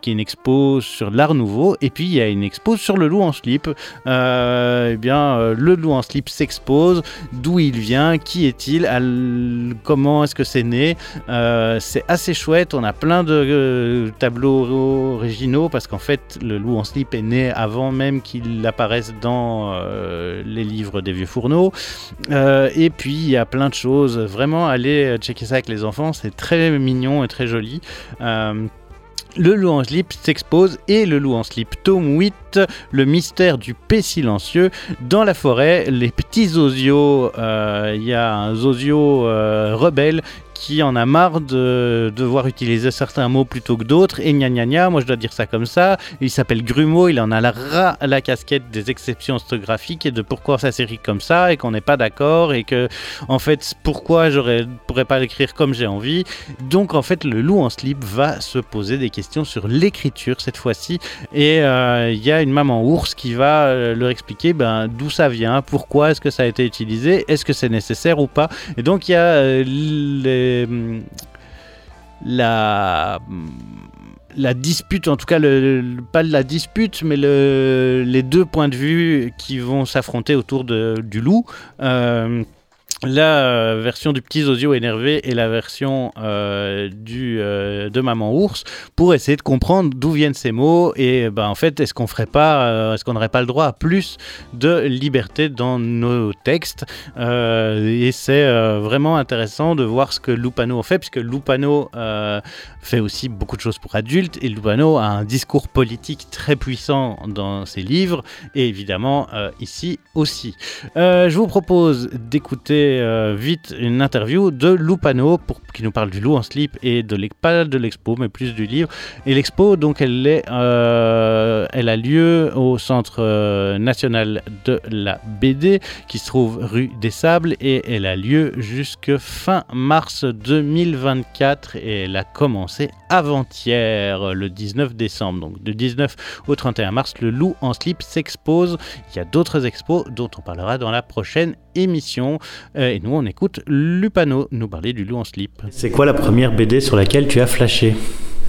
qui est une expo sur l'art nouveau. Et puis il y a une expo sur le loup en slip. eh bien, le loup en slip s'expose. D'où il vient? Qui est-il? Comment est-ce que c'est né? C'est assez chouette. On a plein de euh, tableaux originaux parce qu'en fait, le loup en slip est né avant même qu'il apparaisse dans euh, les livres des vieux fourneaux. Euh, et puis, il y a plein de choses. Vraiment, allez checker ça avec les enfants, c'est très mignon et très joli. Le loup en slip s'expose et le loup en slip tome 8, le mystère du paix silencieux. Dans la forêt, les petits osios, il y a un zozio rebelle qui en a marre de devoir utiliser certains mots plutôt que d'autres. Et gna gna gna, moi je dois dire ça comme ça. Il s'appelle Grumeau, il en a la la casquette des exceptions orthographiques et de pourquoi ça s'écrit comme ça et qu'on n'est pas d'accord et que en fait pourquoi je pourrais pas l'écrire comme j'ai envie. Donc en fait le loup en slip va se poser des questions sur l'écriture cette fois-ci et euh, il y a une maman ours qui va euh, leur expliquer ben, d'où ça vient, pourquoi est-ce que ça a été utilisé, est-ce que c'est nécessaire ou pas. Et donc il y a euh, les la la dispute, en tout cas, pas la dispute, mais le, les deux points de vue qui vont s'affronter autour du loup. Euh, la euh, version du petit Zozio énervé et la version euh, du, euh, de Maman Ours pour essayer de comprendre d'où viennent ces mots et ben, en fait est-ce qu'on ferait pas est-ce qu'on n'aurait pas le droit à plus de liberté dans nos textes? Et c'est vraiment intéressant de voir ce que Lupano fait puisque Lupano fait aussi beaucoup de choses pour adultes et Lupano a un discours politique très puissant dans ses livres et évidemment ici aussi. Je vous propose d'écouter euh, vite une interview de Lupano pour qui nous parle du loup en slip et de pas de l'expo mais plus du livre. Et l'expo donc elle est euh, elle a lieu au centre euh, national de la BD qui se trouve rue des Sables et elle a lieu jusque fin mars 2024 et elle a commencé avant-hier le 19 décembre donc du 19 au 31 mars le loup en slip s'expose il y a d'autres expos dont on parlera dans la prochaine émission Euh, et nous on écoute Lupano nous parler du loup en slip C'est quoi la première BD sur laquelle tu as flashé?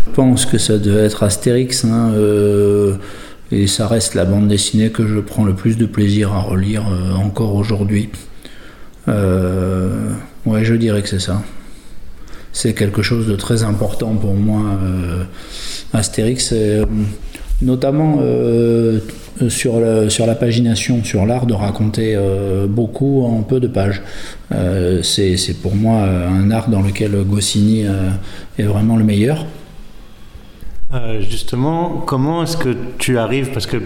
Je pense que ça devait être Astérix, hein, euh, et ça reste la bande dessinée que je prends le plus de plaisir à relire euh, encore aujourd'hui. Euh, ouais, je dirais que c'est ça. C'est quelque chose de très important pour moi, euh, Astérix, euh, notamment euh, sur, le- sur la pagination, sur l'art de raconter euh, beaucoup en peu de pages. Euh, c'est pour moi euh, un art dans lequel Goscinny euh, est vraiment le meilleur. Euh, justement, comment est-ce que tu arrives Parce que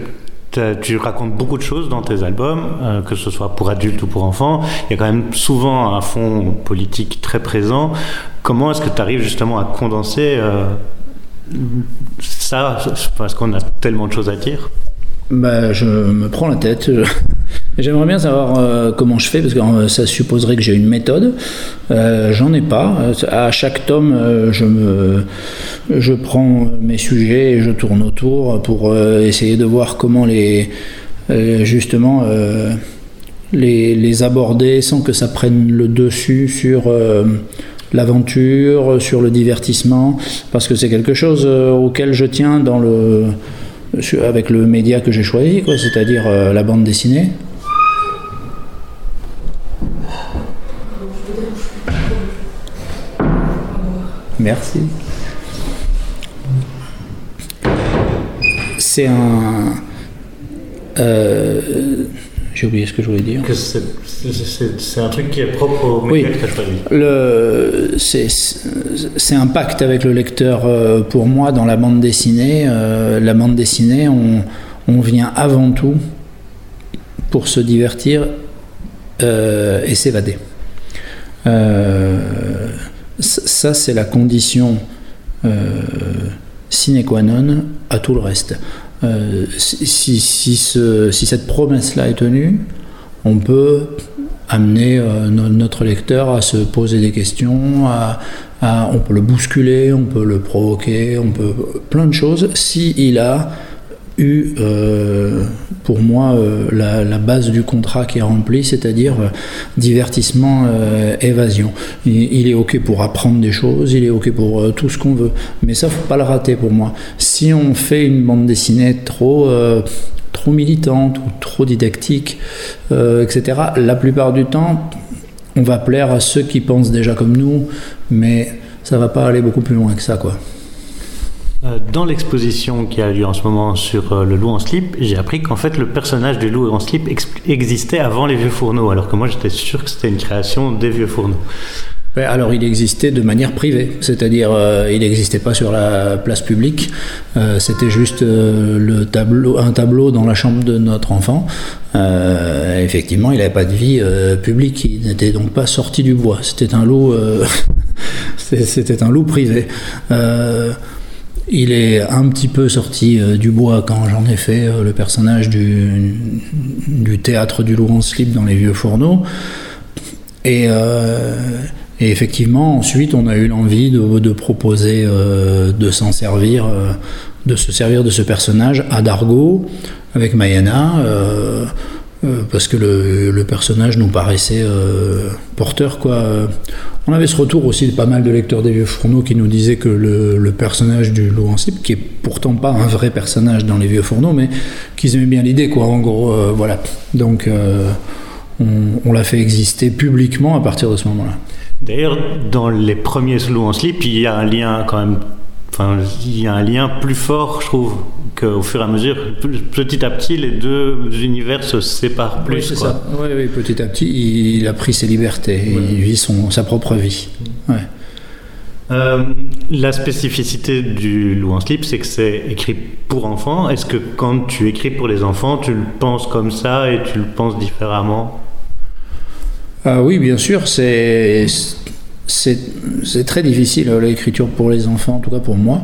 tu racontes beaucoup de choses dans tes albums, euh, que ce soit pour adultes ou pour enfants. Il y a quand même souvent un fond politique très présent. Comment est-ce que tu arrives justement à condenser euh, ça Parce qu'on a tellement de choses à dire? Bah, je me prends la tête. J'aimerais bien savoir euh, comment je fais parce que euh, ça supposerait que j'ai une méthode. Euh, J'en ai pas. À chaque tome, je me, je prends mes sujets et je tourne autour pour essayer de voir comment les, justement, les, les aborder sans que ça prenne le dessus sur l'aventure, sur le divertissement, parce que c'est quelque chose auquel je tiens dans le, avec le média que j'ai choisi, c'est-à-dire euh, la bande dessinée. Merci. C'est un. euh, J'ai oublié ce que je voulais dire. C'est- un truc qui est propre au Oui. média que tu as choisi. C'est, un pacte avec le lecteur euh, pour moi dans la bande dessinée. Euh, la bande dessinée, on, on vient avant tout pour se divertir euh, et s'évader. Ça, c'est la condition sine qua non à tout le reste. Euh, si, si, si ce- si cette promesse-là est tenue, on peut amener euh, no- notre lecteur à se poser des questions, on peut le bousculer, on peut le provoquer, on peut plein de choses. Si il a eu euh, pour moi euh, la, base du contrat qui est remplie, c'est-à-dire euh, divertissement, évasion. Il, il est ok pour apprendre des choses, il est ok pour tout ce qu'on veut, mais ça faut pas le rater pour moi. Si on fait une bande dessinée trop trop militante ou trop didactique, etc. La plupart du temps, on va plaire à ceux qui pensent déjà comme nous, mais ça va pas aller beaucoup plus loin que ça, quoi. Euh, Dans l'exposition qui a lieu en ce moment sur euh, le loup en slip, j'ai appris qu'en fait le personnage du loup en slip ex- existait avant les vieux fourneaux, alors que moi j'étais sûr que c'était une création des vieux fourneaux. Alors il existait de manière privée, c'est-à-dire euh, il n'existait pas sur la place publique, c'était juste le tableau, un tableau dans la chambre de notre enfant. Effectivement, il n'avait pas de vie publique, il n'était donc pas sorti du bois, c'était un loup, c'était un loup privé. Il est un petit peu sorti euh, du bois quand j'en ai fait euh, le personnage du, théâtre du loup en slip dans les vieux fourneaux. Et, euh, et effectivement, ensuite, on a eu l'envie de, de proposer de s'en servir, de se servir de ce personnage à Dargo avec Mayana, euh, euh, parce que le, personnage nous paraissait euh, porteur. Quoi. On avait ce retour aussi de pas mal de lecteurs des vieux fourneaux qui nous disaient que le, personnage du loup en slip, qui est pourtant pas un vrai personnage dans les vieux fourneaux, mais qu'ils aimaient bien l'idée, quoi. En gros, euh, voilà. Donc. euh, on, l'a fait exister publiquement à partir de ce moment-là. D'ailleurs, dans les premiers Loup en slip, il y a un lien quand même. Enfin, il y a un lien plus fort, je trouve, qu'au fur et à mesure, petit à petit, les deux univers se séparent plus. Oui, c'est ça. Oui, oui, petit à petit, il a pris ses libertés, il vit son, sa propre vie. Ouais. Euh, la spécificité du Loup en slip, c'est que c'est écrit pour enfants. Est-ce que quand tu écris pour les enfants, tu le penses comme ça et tu le penses différemment? Ah Oui, bien sûr. C'est, c'est, très difficile l'écriture pour les enfants, en tout cas pour moi.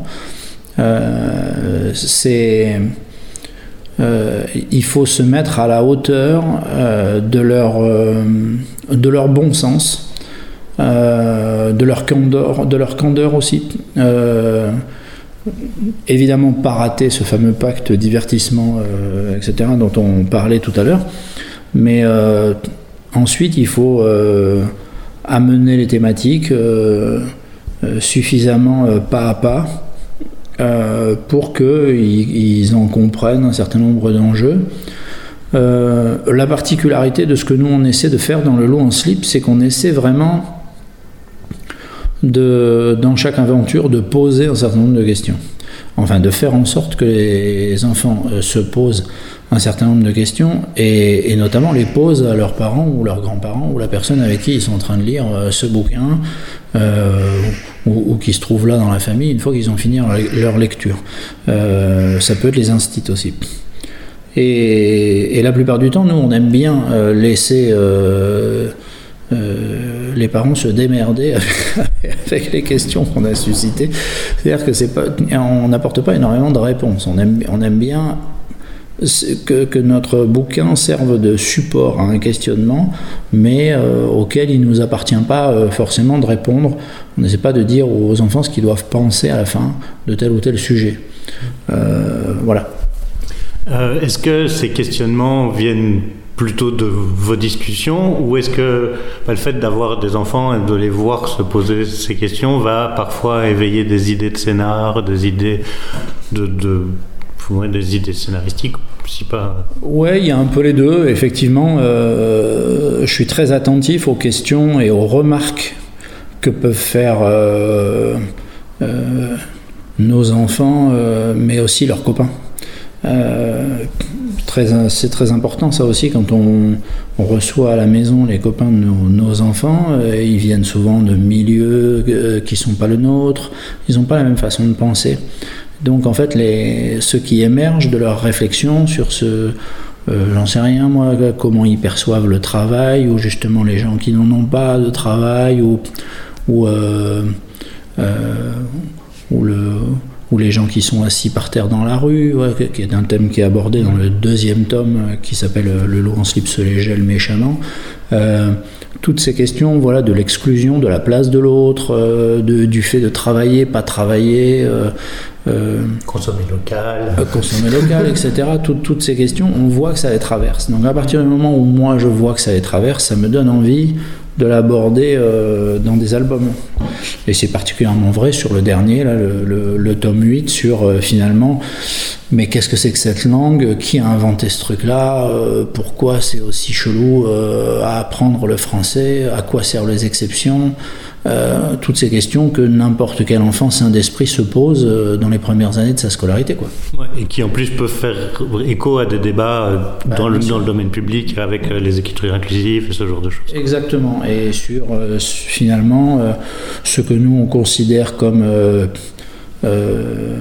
Euh, c'est, il faut se mettre à la hauteur de, leur, de leur bon sens euh, de leur candeur, de leur candeur aussi. Euh, évidemment, pas rater ce fameux pacte divertissement, euh, etc., dont on parlait tout à l'heure. Mais ensuite, il faut amener les thématiques suffisamment pas à pas pour qu'ils ils en comprennent un certain nombre d'enjeux. la particularité de ce que nous on essaie de faire dans le lot en slip, c'est qu'on essaie vraiment de, dans chaque aventure, de poser un certain nombre de questions. Enfin, de faire en sorte que les enfants euh, se posent un certain nombre de questions et, notamment les posent à leurs parents ou leurs grands-parents ou la personne avec qui ils sont en train de lire euh, ce bouquin euh, ou, qui se trouve là dans la famille une fois qu'ils ont fini leur, lecture. ça peut être les instits aussi. Et, la plupart du temps, nous, on aime bien laisser euh, les parents se démerdaient avec, les questions qu'on a suscitées. C'est-à-dire que c'est pas, on n'apporte pas énormément de réponses. On aime, on aime bien que, notre bouquin serve de support à un questionnement, mais euh, auquel il ne nous appartient pas euh, forcément de répondre. On n'essaie pas de dire aux enfants ce qu'ils doivent penser à la fin de tel ou tel sujet. voilà. Est-ce que ces questionnements viennent plutôt de vos discussions ou est-ce que bah, le fait d'avoir des enfants et de les voir se poser ces questions va parfois éveiller des idées de scénar, des idées de des idées scénaristiques si. Ouais, il y a un peu les deux. Effectivement, euh, je suis très attentif aux questions et aux remarques que peuvent faire euh, euh, nos enfants, mais aussi leurs copains c'est très important ça aussi quand on, reçoit à la maison les copains de nos, enfants. Euh, ils viennent souvent de milieux qui sont pas le nôtre. Ils n'ont pas la même façon de penser. Donc en fait, les, ce qui émerge de leur réflexion sur ce, euh, j'en sais rien moi, comment ils perçoivent le travail, ou justement les gens qui n'en ont pas de travail, ou, ou, ou le ou les gens qui sont assis par terre dans la rue, qui est un thème qui est abordé dans le deuxième tome euh, qui s'appelle euh, Le loup en slip se les gèle méchamment. Euh, toutes ces questions voilà, de l'exclusion, de la place de l'autre, du fait de travailler, pas travailler. consommer local. consommer local, etc. toutes ces questions, on voit que ça les traverse. Donc à partir du moment où moi je vois que ça les traverse, ça me donne envie de l'aborder euh, dans des albums. Et c'est particulièrement vrai sur le dernier, là, le, tome 8, sur euh, finalement, mais qu'est-ce que c'est que cette langue? Qui a inventé ce truc-là? Euh, Pourquoi c'est aussi chelou à apprendre le français? À quoi servent les exceptions? Euh, toutes ces questions que n'importe quel enfant sain d'esprit se pose euh, dans les premières années de sa scolarité. Quoi. et qui en plus peuvent faire écho à des débats euh, bah, dans, le, dans, le, domaine public avec les écritures inclusives et ce genre de choses. Exactement, et sur finalement ce que nous on considère comme euh,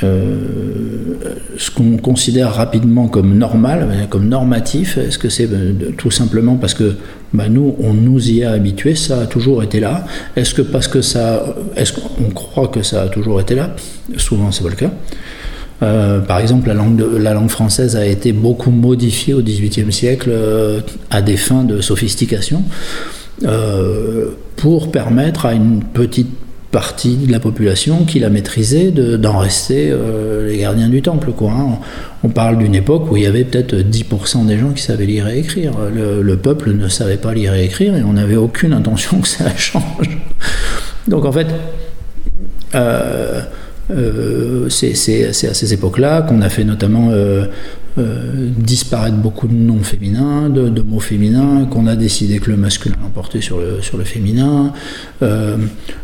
ce qu'on considère rapidement comme normal, comme normatif, est-ce que c'est euh, tout simplement parce que bah, nous, on nous y a habitués, ça a toujours été là Est-ce que parce que ça, est-ce qu'on croit que ça a toujours été là? Souvent, c'est pas le cas. Euh, par exemple, la langue, française a été beaucoup modifiée au XVIIIe siècle à des fins de sophistication pour permettre à une petite partie de la population qui l'a maîtrisé d'en rester euh, les gardiens du temple. Quoi, hein. On parle d'une époque où il y avait peut-être 10% des gens qui savaient lire et écrire. Le, peuple ne savait pas lire et écrire et on n'avait aucune intention que ça change. Donc en fait, euh, euh, c'est à ces époques-là qu'on a fait notamment euh, disparaître beaucoup de noms féminins, de, mots féminins, qu'on a décidé que le masculin l'emportait sur le, sur le féminin, euh,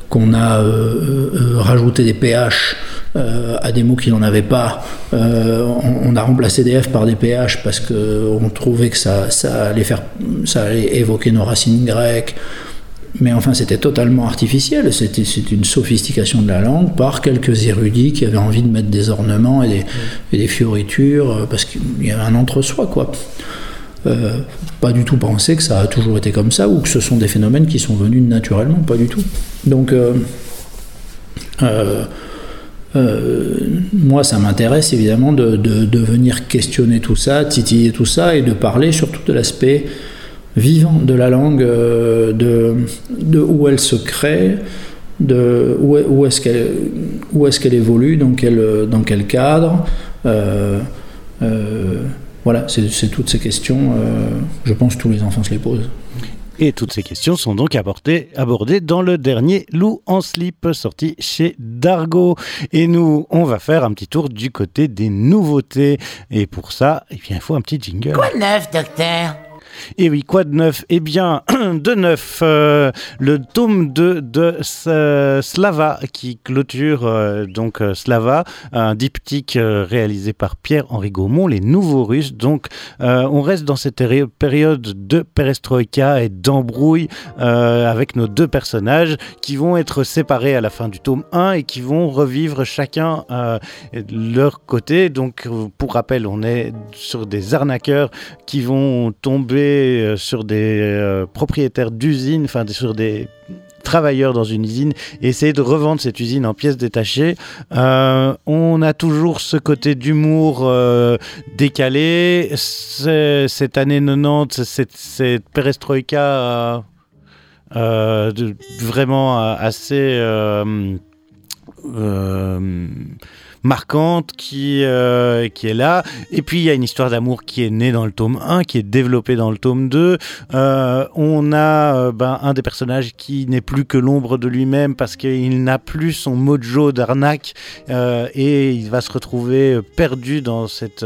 qu'on a euh, rajouté des PH à des mots qui n'en avaient pas. On, on a remplacé des F par des PH parce qu'on trouvait que ça, ça, allait faire, ça allait évoquer nos racines grecques. Mais enfin, c'était totalement artificiel. C'était une sophistication de la langue par quelques érudits qui avaient envie de mettre des ornements et des, fioritures euh, parce qu'il y avait un entre-soi, quoi. Euh, pas du tout penser que ça a toujours été comme ça ou que ce sont des phénomènes qui sont venus naturellement, pas du tout. Donc, euh, moi, ça m'intéresse évidemment de, de- de venir questionner tout ça, titiller tout ça et de parler surtout de l'aspect vivant de la langue, euh, de, de où elle se crée, de où, est- où est-ce qu'elle où est-ce qu'elle évolue, dans quel, dans quel cadre. euh, euh, voilà, c'est c'est toutes ces questions, euh, je pense que tous les enfants se les posent. Et toutes ces questions sont donc abordées, abordées dans le dernier Loup en slip sorti chez Dargo. Et nous, on va faire un petit tour du côté des nouveautés. Et pour ça, eh bien, il faut un petit jingle. Quoi de neuf, docteur? Et oui, quoi de neuf? Eh bien, de neuf, euh, le tome 2 de S- Slava qui clôture euh, donc euh, Slava, un diptyque euh, réalisé par Pierre-Henri Gaumont, Les Nouveaux Russes. Donc, euh, on reste dans cette éri- période de perestroïka et d'embrouille euh, avec nos deux personnages qui vont être séparés à la fin du tome 1 et qui vont revivre chacun euh, leur côté. Donc, euh, pour rappel, on est sur des arnaqueurs qui vont tomber euh, sur des euh, propriétaires d'usines, enfin sur des travailleurs dans une usine et essayer de revendre cette usine en pièces détachées. Euh, on a toujours ce côté d'humour décalé. Cette année 90, cette, cette perestroïka vraiment assez... marquante qui, euh, qui est là. Et puis il y a une histoire d'amour qui est née dans le tome 1, qui est développée dans le tome 2. Euh, on a euh, ben, un des personnages qui n'est plus que l'ombre de lui-même parce qu'il n'a plus son mojo d'arnaque et il va se retrouver perdu dans cette...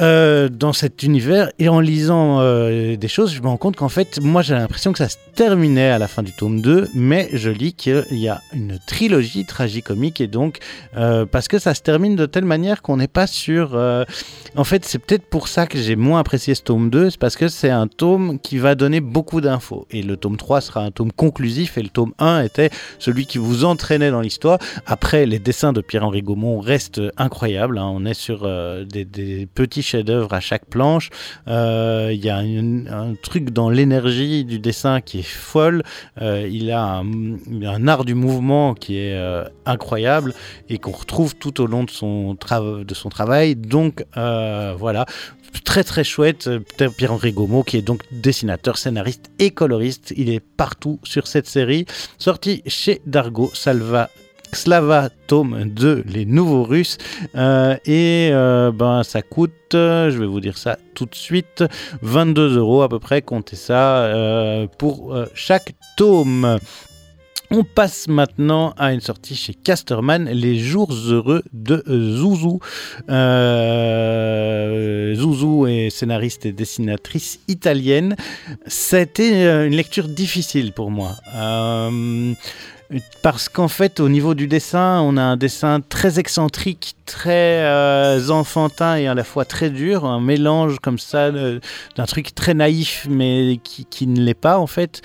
euh, dans cet univers et en lisant euh, des choses, je me rends compte qu'en fait, moi j'ai l'impression que ça se terminait à la fin du tome 2, mais je lis qu'il y a une trilogie tragicomique et donc euh, parce que ça se termine de telle manière qu'on n'est pas sûr. En fait, c'est peut-être pour ça que j'ai moins apprécié ce tome 2, c'est parce que c'est un tome qui va donner beaucoup d'infos et le tome 3 sera un tome conclusif et le tome 1 était celui qui vous entraînait dans l'histoire. Après, les dessins de Pierre-Henri Gaumont restent incroyables. hein. On est sur des petits chefs-d'œuvre à chaque planche. Euh, Il y a un truc dans l'énergie du dessin qui est folle. Euh, il, a un, art du mouvement qui est euh, incroyable et qu'on retrouve tout au long de son, travail. Donc voilà, très très chouette. Pierre-Henri Gaumont qui est donc dessinateur, scénariste et coloriste. Il est partout sur cette série. Sorti chez Dargo Salva. Slava tome 2, les nouveaux Russes. Euh, et euh, ben, ça coûte, euh, je vais vous dire ça tout de suite, 22 euros à peu près, comptez ça, pour chaque tome. On passe maintenant à une sortie chez Casterman, Les Jours Heureux de Zouzou. Euh, Zouzou est scénariste et dessinatrice italienne. C'était une lecture difficile pour moi. Parce qu'en fait, au niveau du dessin, on a un dessin très excentrique, très euh, enfantin et à la fois très dur, un mélange comme ça de- d'un truc très naïf, mais qui, ne l'est pas en fait,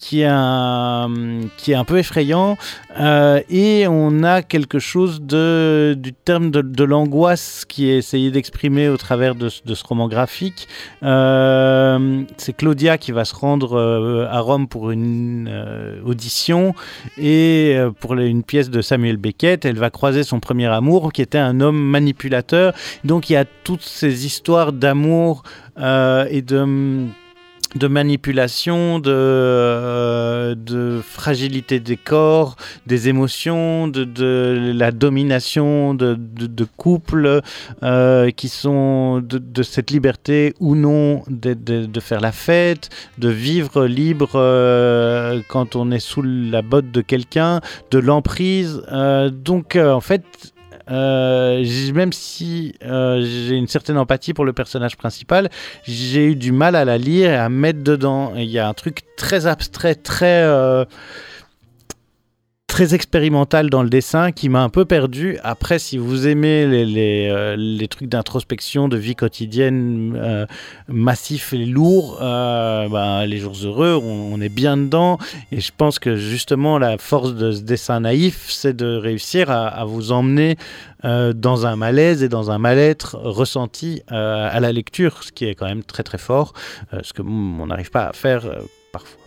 qui est un, qui est un peu effrayant. Euh, et on a quelque chose de, du terme de, de l'angoisse qui est essayé d'exprimer au travers de, ce- roman graphique. Euh, c'est Claudia qui va se rendre euh, à Rome pour une audition et pour une pièce de Samuel Beckett, elle va croiser son premier amour qui était un homme manipulateur. Donc il y a toutes ces histoires d'amour et de de manipulation, de, euh, de fragilité des corps, des émotions, de, la domination de, couples euh, qui sont de, cette liberté ou non de, faire la fête, de vivre libre euh, quand on est sous la botte de quelqu'un, de l'emprise. Donc en fait, euh, même si euh, j'ai une certaine empathie pour le personnage principal, j'ai eu du mal à la lire et à mettre dedans. Il y a un truc très abstrait, très euh, très expérimental dans le dessin qui m'a un peu perdu. Après, si vous aimez les, euh, trucs d'introspection, de vie quotidienne euh, massifs et lourds, euh, ben, les jours heureux, on, est bien dedans. Et je pense que justement, la force de ce dessin naïf, c'est de réussir à, à vous emmener euh, dans un malaise et dans un mal-être ressenti à la lecture, ce qui est quand même très très fort, ce que on n'arrive pas à faire parfois.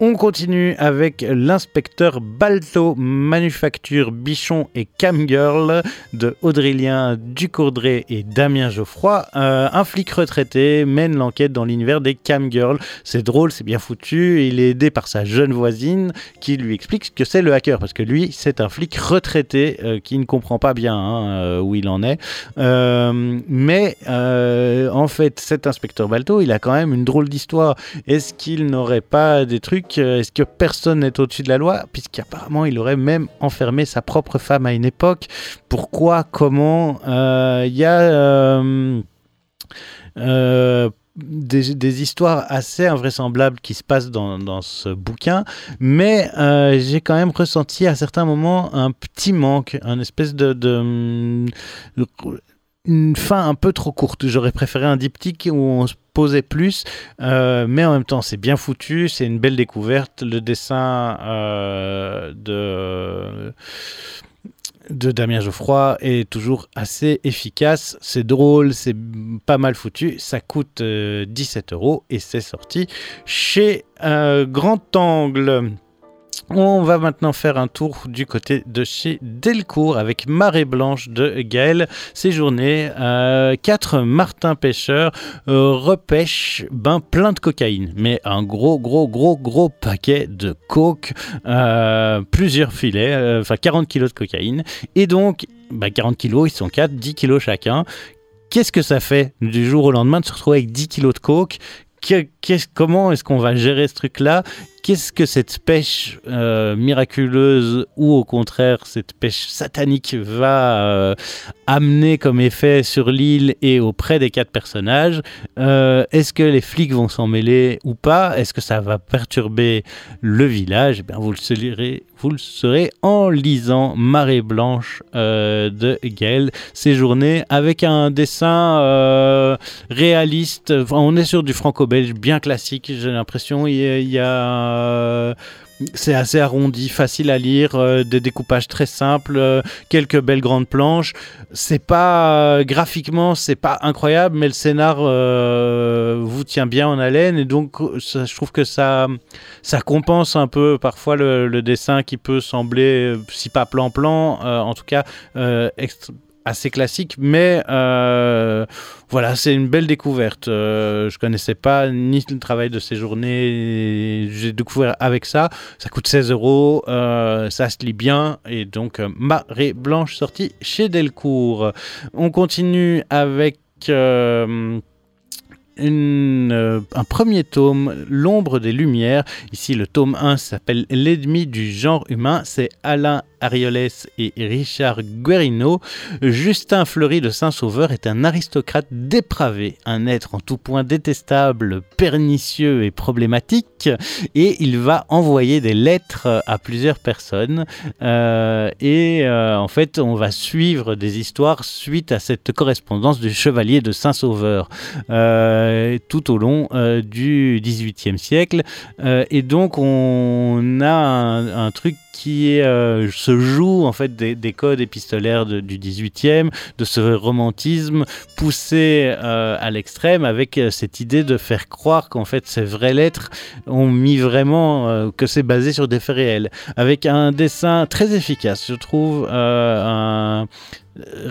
On continue avec l'inspecteur Balto, Manufacture Bichon et Camgirl de Audrélien Ducourdré et Damien Geoffroy. Euh, un flic retraité mène l'enquête dans l'univers des Camgirls. C'est drôle, c'est bien foutu. Il est aidé par sa jeune voisine qui lui explique ce que c'est le hacker parce que lui, c'est un flic retraité euh, qui ne comprend pas bien hein, euh, où il en est. Mais en fait, cet inspecteur Balto, il a quand même une drôle d'histoire. Est-ce qu'il n'aurait pas des trucs euh, Est-ce que personne n'est au-dessus de la loi? Puisqu'apparemment, il aurait même enfermé sa propre femme à une époque. Pourquoi? Comment? Euh, Il y a. euh, euh, des, histoires assez invraisemblables qui se passent dans, ce bouquin, mais euh, j'ai quand même ressenti à certains moments un petit manque, un espèce de, de, de- une fin un peu trop courte. J'aurais préféré un diptyque où on se plus, euh, mais en même temps c'est bien foutu, c'est une belle découverte. Le dessin euh, de de Damien Geoffroy est toujours assez efficace. C'est drôle, c'est pas mal foutu. Ça coûte euh, 17 euros et c'est sorti chez euh, Grand Angle. On va maintenant faire un tour du côté de chez Delcourt avec Marée Blanche de Gaël Séjourné. Euh, quatre Martin pêcheurs euh, repêchent ben, plein de cocaïne, mais un gros, gros, gros, gros paquet de coke, euh, plusieurs filets, euh, enfin 40 kilos de cocaïne. Et donc, ben, 40 kilos, ils sont 4, 10 kilos chacun. Qu'est-ce que ça fait du jour au lendemain de se retrouver avec 10 kilos de coke? Comment est-ce qu'on va gérer ce truc-là? Qu'est-ce que cette pêche euh, miraculeuse ou au contraire cette pêche satanique va euh, amener comme effet sur l'île et auprès des quatre personnages? Euh, Est-ce que les flics vont s'en mêler ou pas? Est-ce que ça va perturber le village? Eh vous le saurez, vous le en lisant Marée Blanche de Gaël Séjourné avec un dessin réaliste. On est sur du franco-belge bien classique, j'ai l'impression. Il y a. euh, c'est assez arrondi, facile à lire, euh, des découpages très simples, euh, quelques belles grandes planches. C'est pas euh, graphiquement, c'est pas incroyable, mais le scénar vous tient bien en haleine et donc je trouve que ça ça compense un peu parfois le, le dessin qui peut sembler, si pas plan-plan, euh, en tout cas assez classique, mais euh, voilà, c'est une belle découverte. Euh, je connaissais pas ni le travail de ces journées, j'ai découvert avec ça. Ça coûte 16 euros, euh, ça se lit bien, et donc Marée Blanche sortie chez Delcourt. On continue avec. un premier tome, L'ombre des lumières. Ici, le tome 1 s'appelle L'ennemi du genre humain. C'est Alain Arioles et Richard Guerino. Justin Fleury de Saint-Sauveur est un aristocrate dépravé, un être en tout point détestable, pernicieux et problématique. Et il va envoyer des lettres à plusieurs personnes. Euh, et euh, en fait, on va suivre des histoires suite à cette correspondance du chevalier de Saint-Sauveur euh, tout au long du XVIIIe siècle. Et donc, on a un truc qui euh, se joue en fait des, des codes épistolaires du 18e, de ce romantisme poussé euh, à l'extrême avec euh, cette idée de faire croire qu'en fait ces vraies lettres ont mis vraiment que c'est basé sur des faits réels, avec un dessin très efficace, je trouve,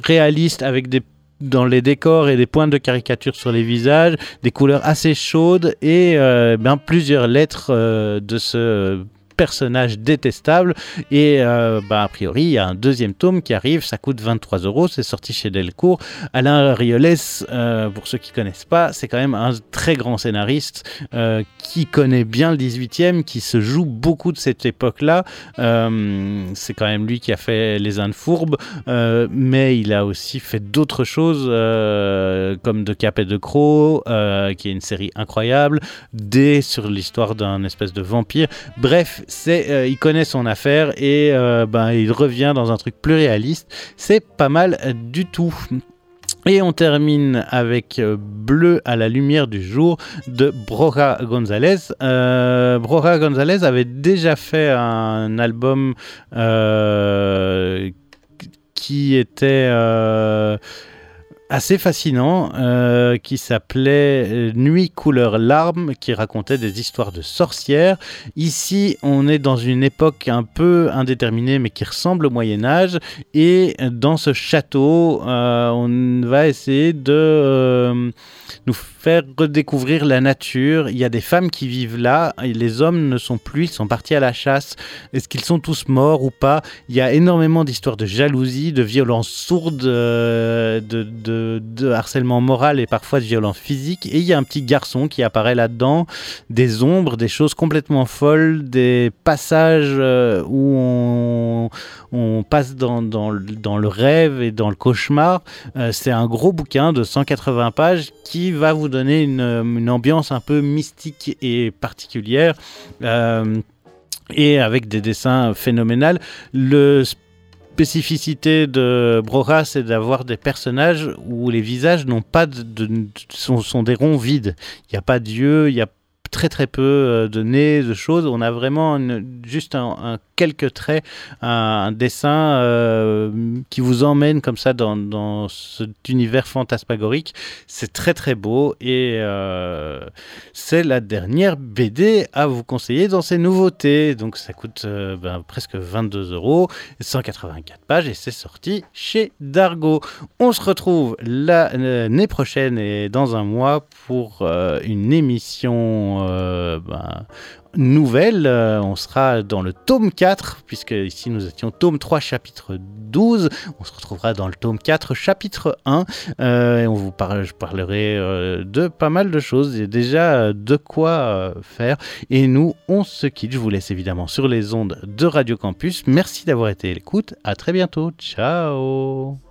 réaliste avec des dans les décors et des points de caricature sur les visages, des couleurs assez chaudes et euh, ben, plusieurs lettres de ce personnage détestable. Et euh, bah, a priori, il y a un deuxième tome qui arrive, ça coûte 23 euros, c'est sorti chez Delcourt. Alain Rioles, euh, pour ceux qui connaissent pas, c'est quand même un très grand scénariste euh, qui connaît bien le 18e, qui se joue beaucoup de cette époque-là. Euh, c'est quand même lui qui a fait Les Indes Fourbes, mais il a aussi fait d'autres choses comme De Cap et de Croc, qui est une série incroyable, D sur l'histoire d'un espèce de vampire. Bref, euh, il connaît son affaire et euh, ben, il revient dans un truc plus réaliste. C'est pas mal du tout. Et on termine avec euh, Bleu à la lumière du jour de Broja González. Euh, Broja González avait déjà fait un album qui était assez fascinant, euh, qui s'appelait euh, Nuit couleur larmes, qui racontait des histoires de sorcières. Ici, on est dans une époque un peu indéterminée, mais qui ressemble au Moyen Âge. Et dans ce château, euh, on va essayer de nous faire redécouvrir la nature. Il y a des femmes qui vivent là, et les hommes ne sont plus, ils sont partis à la chasse. Est-ce qu'ils sont tous morts ou pas? Il y a énormément d'histoires de jalousie, de violence sourde, de, de- harcèlement moral et parfois de violence physique. Et il y a un petit garçon qui apparaît là-dedans, des ombres, des choses complètement folles, des passages euh, où on, passe dans, dans le rêve et dans le cauchemar. Euh, c'est un gros bouquin de 180 pages qui va vous donner une, une ambiance un peu mystique et particulière. Euh, et avec des dessins phénoménales. Le spécificité de Broja, c'est d'avoir des personnages où les visages n'ont pas de, sont, des ronds vides. Il n'y a pas d'yeux, il y a très très peu euh, de nez, de choses. On a vraiment juste un, quelques traits, un, dessin euh, qui vous emmène comme ça dans, dans cet univers fantasmagorique. C'est très très beau et euh, c'est la dernière BD à vous conseiller dans ces nouveautés. Donc ça coûte ben, presque 22 euros, 184 pages et c'est sorti chez Dargo. On se retrouve l'année prochaine et dans un mois pour une émission euh, ben. Euh, on sera dans le tome 4, puisque ici nous étions tome 3, chapitre 12. On se retrouvera dans le tome 4, chapitre 1. Euh, et on vous parle, je parlerai euh, de pas mal de choses. Il déjà de quoi faire. Et nous, on se quitte. Je vous laisse évidemment sur les ondes de Radio Campus. Merci d'avoir été à l'écoute. À très bientôt. Ciao